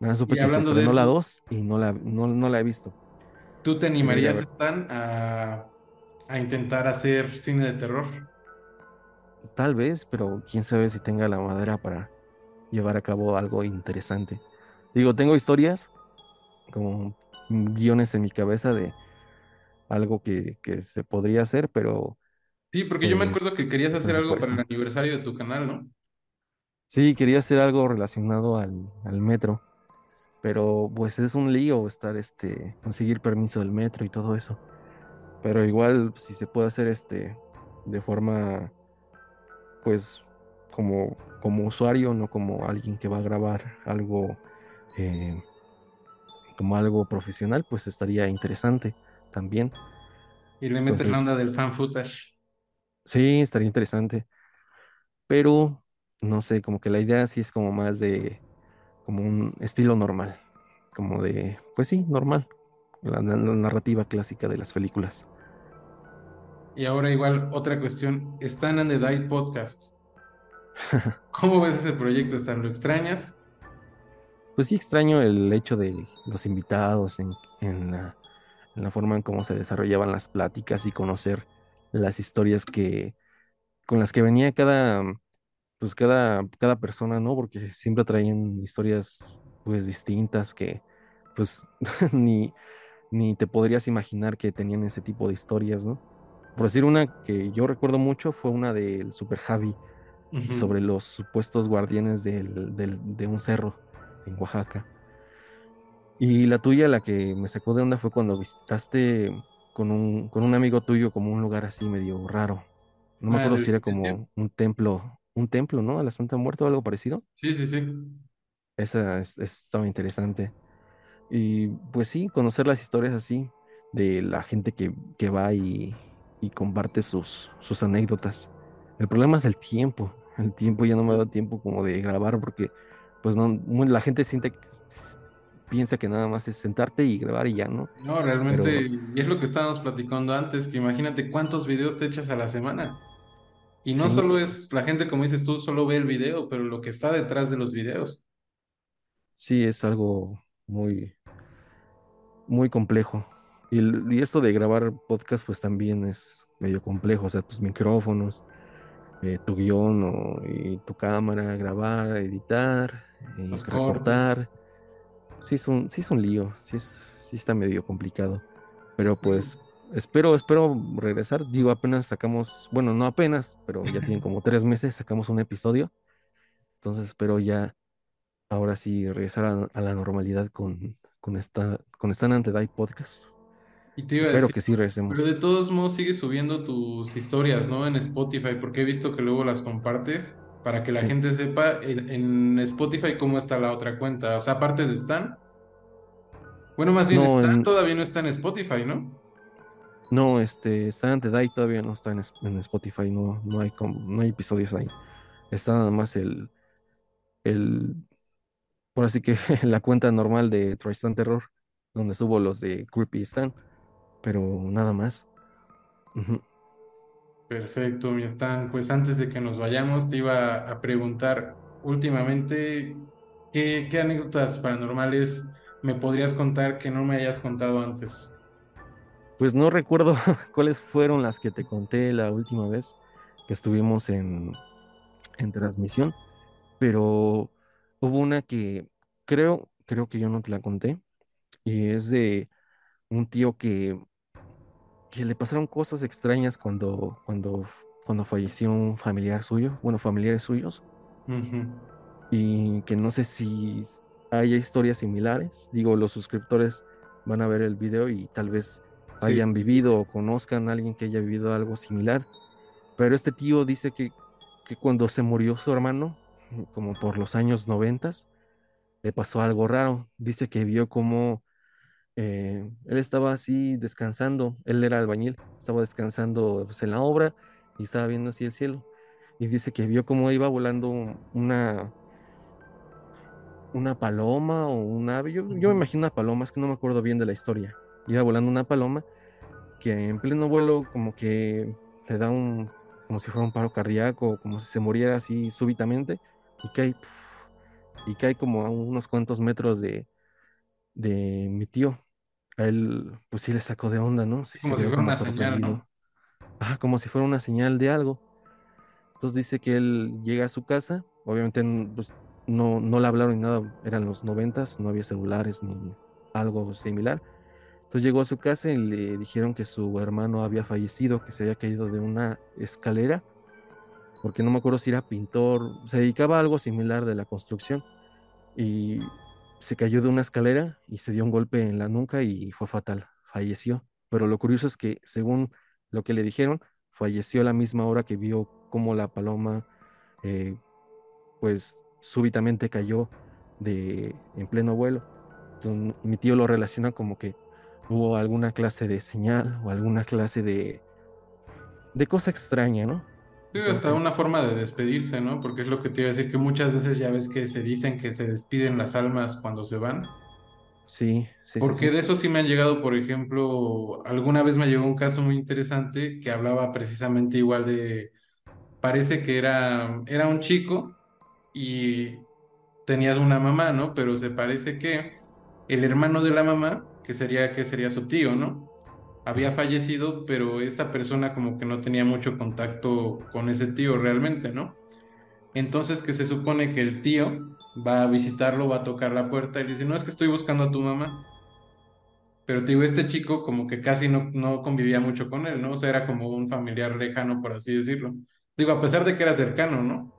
Nada, supe Y que se hablando de estrenó la eso- 2 y no la, no, no la he visto. ¿Tú te animarías. Stan, a, a intentar hacer cine de terror? Tal vez, pero quién sabe si tenga la madera para llevar a cabo algo interesante. Digo, tengo historias, como guiones en mi cabeza de algo que, que se podría hacer, pero Sí, porque yo me acuerdo pues que querías el hacer algo para el aniversario de tu canal, ¿no? Sí, quería hacer algo relacionado al, al metro, pero pues es un lío estar, este, conseguir permiso del metro y todo eso. Pero igual, si se puede hacer, este, de forma, pues, como, como usuario, no como alguien que va a grabar algo, eh, como algo profesional, pues estaría interesante también. Y le metes la onda del fan footage. sí, estaría interesante, pero no sé, como que la idea sí es como más de, como un estilo normal, como de, pues sí, normal, la, la- la narrativa clásica de las películas. Y ahora igual, otra cuestión, Stan and the Diet Podcast. ¿Cómo ves ese proyecto, Stan? ¿Lo extrañas? Pues sí extraño el hecho de los invitados en, en la, en la forma en cómo se desarrollaban las pláticas y conocer las historias que con las que venía cada pues cada cada persona, ¿no? Porque siempre traían historias pues distintas que pues ni ni te podrías imaginar que tenían ese tipo de historias, ¿no? Por decir una que yo recuerdo mucho fue una del Super Javi sobre los supuestos guardianes del- del- de un cerro en Oaxaca. Y la tuya, la que me sacó de onda fue cuando visitaste con un, con un amigo tuyo como un lugar así medio raro. No me Ah, acuerdo si era como un templo, un templo, ¿no? A la Santa Muerte o algo parecido. Sí, sí, sí. Esa es- estaba interesante. Y pues sí, conocer las historias así de la gente que, que va y, y comparte sus, sus anécdotas. El problema es el tiempo. El tiempo ya no me da tiempo como de grabar porque pues no, mu- la gente siente piensa que nada más es sentarte y grabar y ya, ¿no? No, realmente, Pero y es lo que estábamos platicando antes, que imagínate cuántos videos te echas a la semana. Y no sí, solo es la gente, como dices tú, solo ve el video, pero lo que está detrás de los videos. sí es algo muy, muy complejo. Y esto de grabar podcast pues también es medio complejo, o sea, tus micrófonos, eh, tu guion o- y tu cámara, grabar, editar, y Los cortes. recortar. Sí es un, sí es un lío, sí, es, sí está medio complicado. Pero pues espero, espero regresar. Digo, apenas sacamos, bueno, no apenas, pero ya tienen como tres meses, sacamos un episodio. Entonces espero ya ahora sí regresar a, a la normalidad con, con esta, con esta Ante Die Podcast. Y te iba a Espero decir, que sí regresemos. pero de todos modos sigues subiendo tus historias, ¿no? En Spotify, porque he visto que luego las compartes para que la Sí. gente sepa en, en Spotify cómo está la otra cuenta. O sea, aparte de Stan. Bueno, más bien No, Stan en- todavía no está en Spotify, ¿no? No, este, está Ante Die todavía no está en, en Spotify, no, no hay, no hay episodios ahí. Está nada más el, el, por así que la cuenta normal de Tristan Terror, donde subo los de Creepy Stan, pero nada más. Ujú. Perfecto, mi Stan. Pues antes de que nos vayamos, te iba a preguntar últimamente, ¿qué, qué anécdotas paranormales me podrías contar que no me hayas contado antes? Pues no recuerdo cuáles fueron las que te conté la última vez que estuvimos en, en transmisión, pero hubo una que creo, creo que yo no te la conté, y es de un tío que, que le pasaron cosas extrañas cuando, cuando, cuando falleció un familiar suyo, bueno, familiares suyos, Ujú. y que no sé si haya historias similares. Digo, los suscriptores van a ver el video y tal vez Sí. hayan vivido o conozcan a alguien que haya vivido algo similar. Pero este tío dice que, que cuando se murió su hermano, como por los años noventas, le pasó algo raro. Dice que vio como eh, él estaba así descansando, él era albañil, estaba descansando pues, en la obra y estaba viendo así el cielo. Y dice que vio cómo iba volando una, una paloma o un ave. Yo, yo me imagino una paloma, es que no me acuerdo bien de la historia. Iba volando una paloma que en pleno vuelo como que le da un, como si fuera un paro cardíaco, como si se muriera así súbitamente y cae. y cae como a unos cuantos metros de, de mi tío. A él, pues sí le sacó de onda, ¿no? Sí, Como si fuera como una señal. Ajá, como si fuera una señal de algo. Entonces dice que él llega a su casa, obviamente pues, no, no le hablaron ni nada, eran los noventas, no había celulares ni algo similar. Entonces llegó a su casa y le dijeron que su hermano había fallecido, que se había caído de una escalera, porque no me acuerdo si era pintor, se dedicaba a algo similar de la construcción, y se cayó de una escalera y se dio un golpe en la nuca y fue fatal, falleció. Pero lo curioso es que, según lo que le dijeron, falleció a la misma hora que vio cómo la paloma, eh, pues súbitamente cayó de, en pleno vuelo. Entonces, mi tío lo relaciona como que hubo alguna clase de señal o alguna clase de, de cosa extraña, ¿no? Sí, hasta una forma de despedirse, ¿no? Porque es lo que te iba a decir, que muchas veces ya ves que se dicen que se despiden las almas cuando se van. sí, sí, sí, Porque sí. de eso sí me han llegado, por ejemplo, alguna vez me llegó un caso muy interesante que hablaba precisamente igual de, parece que era, era un chico y tenías una mamá, ¿no? Pero se parece que el hermano de la mamá, que sería, que sería su tío, ¿no? Había fallecido, pero esta persona como que no tenía mucho contacto con ese tío realmente, ¿no? Entonces que se supone que el tío va a visitarlo, va a tocar la puerta y le dice, no, es que estoy buscando a tu mamá. Pero te digo, este chico como que casi no, no convivía mucho con él, ¿no? O sea, era como un familiar lejano, por así decirlo. Digo, a pesar de que era cercano, ¿no?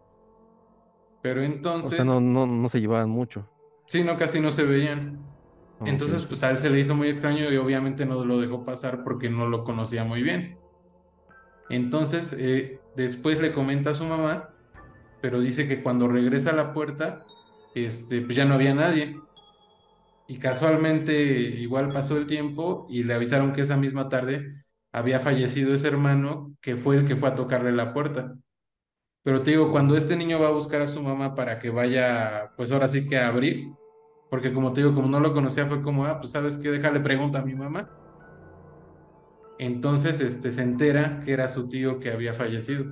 Pero O sea, entonces, no, no, no se llevaban mucho. sí, no, casi no se veían. Entonces, pues a él se le hizo muy extraño y obviamente no lo dejó pasar porque no lo conocía muy bien. Entonces, eh, después le comenta a su mamá, pero dice que cuando regresa a la puerta, este, pues ya no había nadie. Y casualmente igual pasó el tiempo y le avisaron que esa misma tarde había fallecido ese hermano que fue el que fue a tocarle la puerta. Pero te digo, cuando este niño va a buscar a su mamá para que vaya, pues ahora sí que a abrir, porque como te digo, como no lo conocía, fue como, ah, pues sabes qué, déjale pregunta a mi mamá. Entonces, este, se entera que era su tío que había fallecido.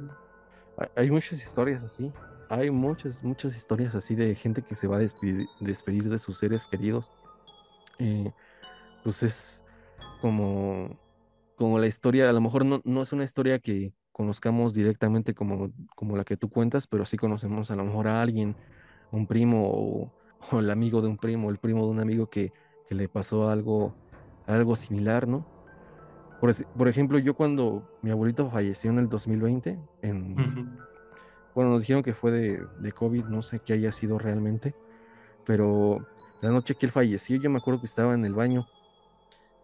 Hay muchas historias así. Hay muchas, muchas historias así de gente que se va a despedir, despedir de sus seres queridos. Eh, pues es como, como la historia, a lo mejor no, no es una historia que conozcamos directamente como, como la que tú cuentas, pero sí conocemos a lo mejor a alguien, un primo o, o el amigo de un primo, el primo de un amigo que, que le pasó algo, algo similar, ¿no? Por, ej- por ejemplo, yo cuando mi abuelito falleció en el 2020, en, bueno, nos dijeron que fue de, de COVID, no sé qué haya sido realmente, pero la noche que él falleció, yo me acuerdo que estaba en el baño,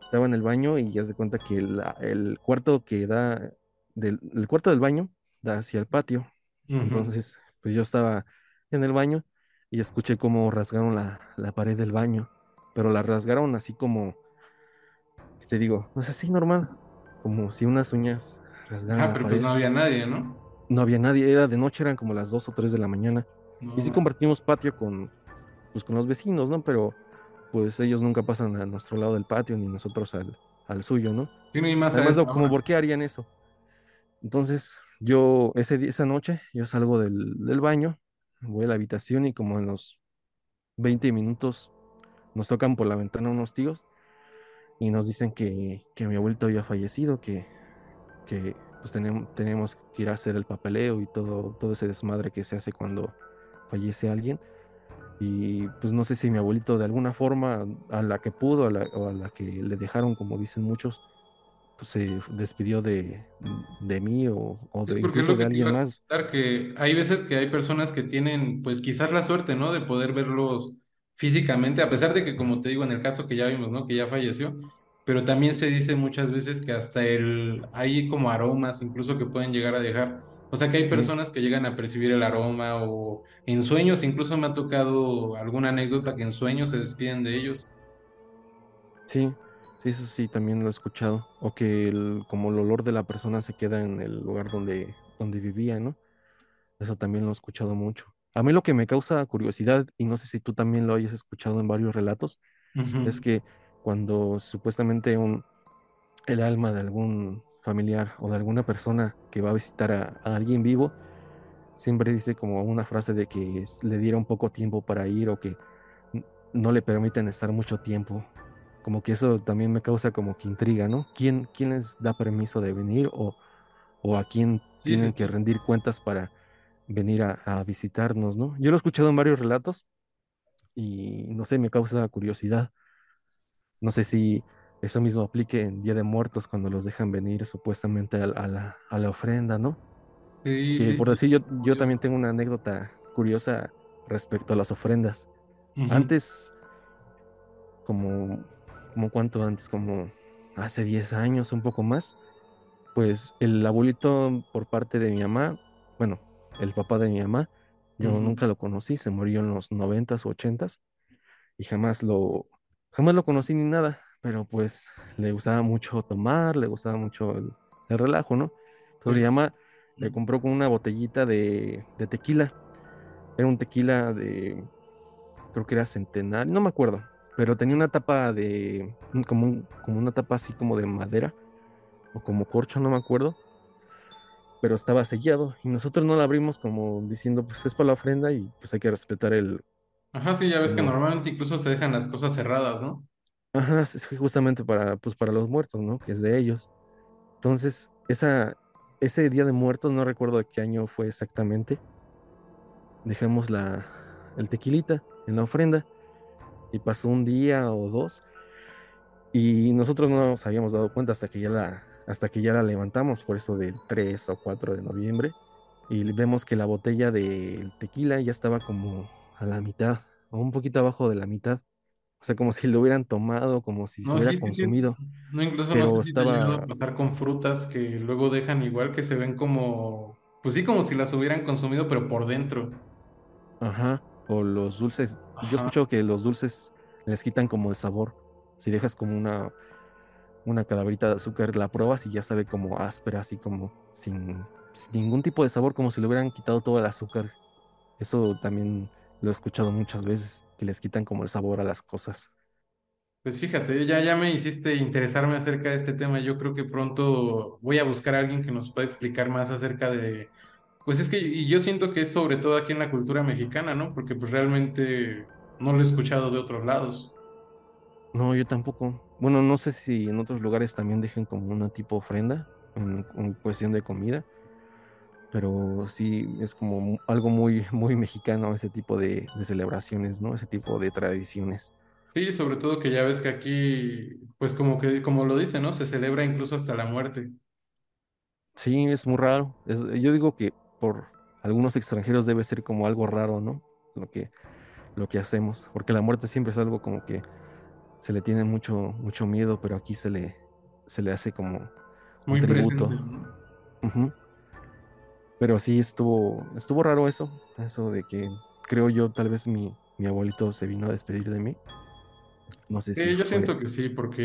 estaba en el baño y ya se cuenta que el, el cuarto que da, del, el cuarto del baño da hacia el patio. Entonces, pues yo estaba en el baño y escuché cómo rasgaron la, la pared del baño, pero la rasgaron así como, ¿qué te digo? No sé, así normal, como si unas uñas rasgaran la pero pues no había nadie, ¿no? No había nadie, era de noche, eran como las 2 o 3 de la mañana. Y sí compartimos patio con, pues, con los vecinos, ¿no? Pero pues ellos nunca pasan a nuestro lado del patio ni nosotros al, al suyo, ¿no? y hay más Además, como. ¿por qué harían eso? Entonces, yo, ese, esa noche, yo salgo del, del baño, voy a la habitación y como en los 20 minutos nos tocan por la ventana unos tíos y nos dicen que, que mi abuelito había fallecido, que, que pues tenemos, tenemos que ir a hacer el papeleo y todo, todo ese desmadre que se hace cuando fallece alguien. Y pues no sé si mi abuelito de alguna forma, a la que pudo a la- o a la que le dejaron, como dicen muchos, pues se despidió de, de mí o, de incluso de alguien más. que hay veces que hay personas que tienen, pues quizás la suerte, ¿no? De poder verlos físicamente, a pesar de que, como te digo, en el caso que ya vimos, ¿no? Que ya falleció, pero también se dice muchas veces que hasta el, hay como aromas incluso que pueden llegar a dejar. O sea que hay personas que llegan a percibir el aroma o en sueños, incluso me ha tocado alguna anécdota que en sueños se despiden de ellos. sí, sí, eso sí, también lo he escuchado. O que el- como el olor de la persona se queda en el lugar donde, donde vivía, ¿no? Eso también lo he escuchado mucho. A mí lo que me causa curiosidad, y no sé si tú también lo hayas escuchado en varios relatos, es que cuando supuestamente un, el alma de algún familiar o de alguna persona que va a visitar a, a alguien vivo siempre dice como una frase de que le diera un poco tiempo para ir o que no le permiten estar mucho tiempo. Como que eso también me causa como que intriga, ¿no? ¿Quién, quién les da permiso de venir o, o a quién tienen que rendir cuentas para venir a, visitarnos, ¿no? Yo lo he escuchado en varios relatos y no sé, me causa curiosidad. No sé si eso mismo aplique en Día de Muertos cuando los dejan venir supuestamente a, la, a la, ofrenda, ¿no? Sí, que por decir, yo, yo también tengo una anécdota curiosa respecto a las ofrendas. Antes, como, como cuánto antes, como hace 10 años, un poco más, pues el abuelito por parte de mi mamá, bueno, el papá de mi mamá, yo nunca lo conocí, se murió en los noventas o ochentas y jamás lo, jamás lo conocí ni nada, pero pues le gustaba mucho tomar, le gustaba mucho el, relajo, ¿no? Entonces mi mamá le compró con una botellita de, de tequila, era un tequila de creo que era centenario, no me acuerdo, pero tenía una tapa de, como, como una tapa así como de madera, o como corcho, no me acuerdo, pero estaba sellado y nosotros no la abrimos como diciendo, pues es para la ofrenda y pues hay que respetar el... Ajá, sí, ya ves que normalmente incluso se dejan las cosas cerradas, ¿no? Ajá, es justamente para, pues para los muertos, ¿no? Que es de ellos. Entonces, esa, ese día de muertos, no recuerdo de qué año fue exactamente, dejamos la, el tequilita en la ofrenda. Y pasó un día o dos. Y nosotros no nos habíamos dado cuenta hasta que ya la, hasta que ya la levantamos, por eso del 3 o 4 de noviembre. Y vemos que la botella de tequila ya estaba como a la mitad, o un poquito abajo de la mitad. O sea, como si lo hubieran tomado, como si se hubiera consumido. No, incluso no sé si estaba... a pasar con frutas que luego dejan igual que se ven como, pues sí, como si las hubieran consumido, pero por dentro. Ajá o los dulces. Yo he escuchado que los dulces les quitan como el sabor. Si dejas como una, una calaverita de azúcar, la pruebas y ya sabe como áspera, así como sin, ningún tipo de sabor, como si le hubieran quitado todo el azúcar. Eso también lo he escuchado muchas veces, que les quitan como el sabor a las cosas. Pues fíjate, ya, ya me hiciste interesarme acerca de este tema. Yo creo que pronto voy a buscar a alguien que nos pueda explicar más acerca de, pues es que y yo siento que es sobre todo aquí en la cultura mexicana, ¿no? Porque pues realmente no lo he escuchado de otros lados. No, yo tampoco. Bueno, no sé si en otros lugares también dejen como una tipo ofrenda en, cuestión de comida, pero sí es como algo muy, muy mexicano ese tipo de, celebraciones, ¿no? Ese tipo de tradiciones. Sí, sobre todo que ya ves que aquí, pues como que, como lo dice, ¿no? Se celebra incluso hasta la muerte. Sí, es muy raro. yo digo que por algunos extranjeros debe ser como algo raro, ¿no? Lo que, lo que hacemos, porque la muerte siempre es algo como que se le tiene mucho, mucho miedo, pero aquí se le, se le hace como muy tributo. Pero sí estuvo, estuvo raro eso, eso de que creo yo tal vez mi, mi abuelito se vino a despedir de mí. No sé si. yo siento que sí, porque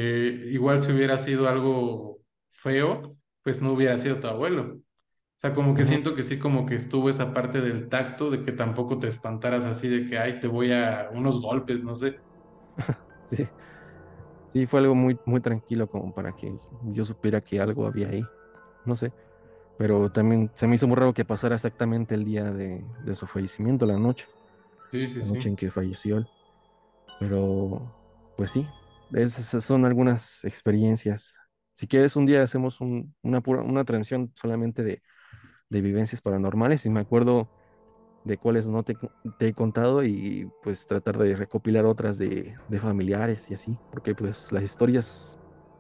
igual si hubiera sido algo feo, pues no hubiera sido tu abuelo. O sea, como que siento que sí, como que estuvo esa parte del tacto, de que tampoco te espantaras así de que, ay, te voy a unos golpes, no sé. sí. Sí, fue algo muy, muy tranquilo como para que yo supiera que algo había ahí. No sé. Pero también se me hizo muy raro que pasara exactamente el día de, su fallecimiento, la noche. Sí, sí, la noche en que falleció él. Pero, pues sí, esas son algunas experiencias. Si quieres, un día hacemos una, pura, una transmisión solamente de de vivencias paranormales y me acuerdo de cuáles no te, he contado y pues tratar de recopilar otras de, familiares y así, porque pues las historias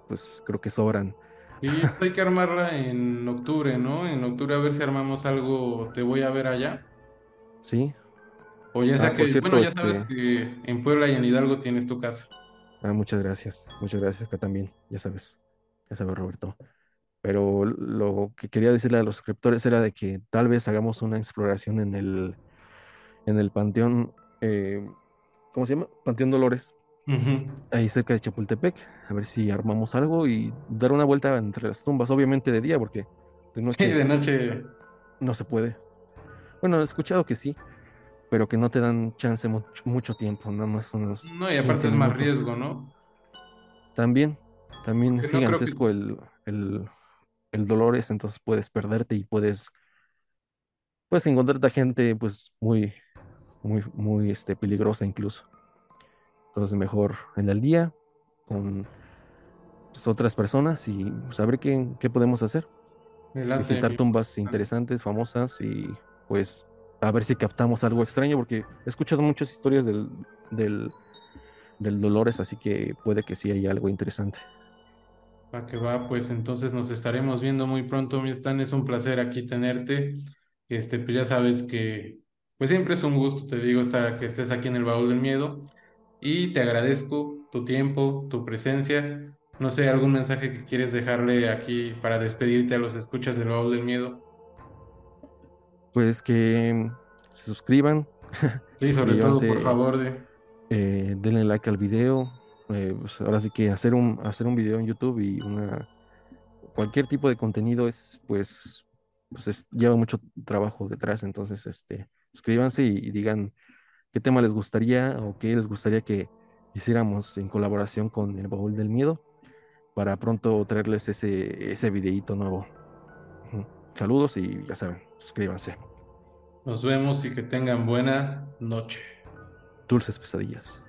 pues creo que sobran. Y hay que armarla en octubre, ¿no? En octubre a ver si armamos algo, te voy a ver allá. Sí. O ya ah, que, bueno, ya sabes este que en Puebla y en Hidalgo tienes tu casa. Ah, muchas gracias, muchas gracias acá también, ya sabes, ya sabes Roberto. Pero lo que quería decirle a los suscriptores era de que tal vez hagamos una exploración en el, en el Panteón, eh, ¿cómo se llama? Panteón Dolores. Ahí cerca de Chapultepec, a ver si armamos algo y dar una vuelta entre las tumbas, obviamente de día, porque de noche. Sí, de noche. No se puede. Bueno, he escuchado que sí, pero que no te dan chance mucho, tiempo, nada más unos. No, y aparte es más riesgo, ¿no? También, también es gigantesco el, el Dolores, entonces puedes perderte y puedes puedes encontrarte a gente pues muy, muy, muy este, peligrosa incluso. Entonces mejor en el día con pues, otras personas y saber qué, qué podemos hacer. Adelante, Visitar tumbas interesantes, famosas y pues a ver si captamos algo extraño porque he escuchado muchas historias del, del, del Dolores, así que puede que sí haya algo interesante. Va que va, pues entonces nos estaremos viendo muy pronto, mi Stan. Es un placer aquí tenerte. Este, pues ya sabes que, pues siempre es un gusto, te digo, estar, que estés aquí en el Baúl del Miedo. Y te agradezco tu tiempo, tu presencia. No sé, algún mensaje que quieres dejarle aquí para despedirte a los escuchas del Baúl del Miedo. Pues que se suscriban, Sí, sobre todo, por favor, de... eh, denle like al video. Eh, pues ahora sí que hacer un, hacer un video en YouTube y una cualquier tipo de contenido es pues, pues es- lleva mucho trabajo detrás. Entonces, este, suscríbanse y, y digan qué tema les gustaría o qué les gustaría que hiciéramos en colaboración con el Baúl del Miedo para pronto traerles ese, ese videíto nuevo. Saludos y ya saben, suscríbanse. Nos vemos y que tengan buena noche. Dulces pesadillas.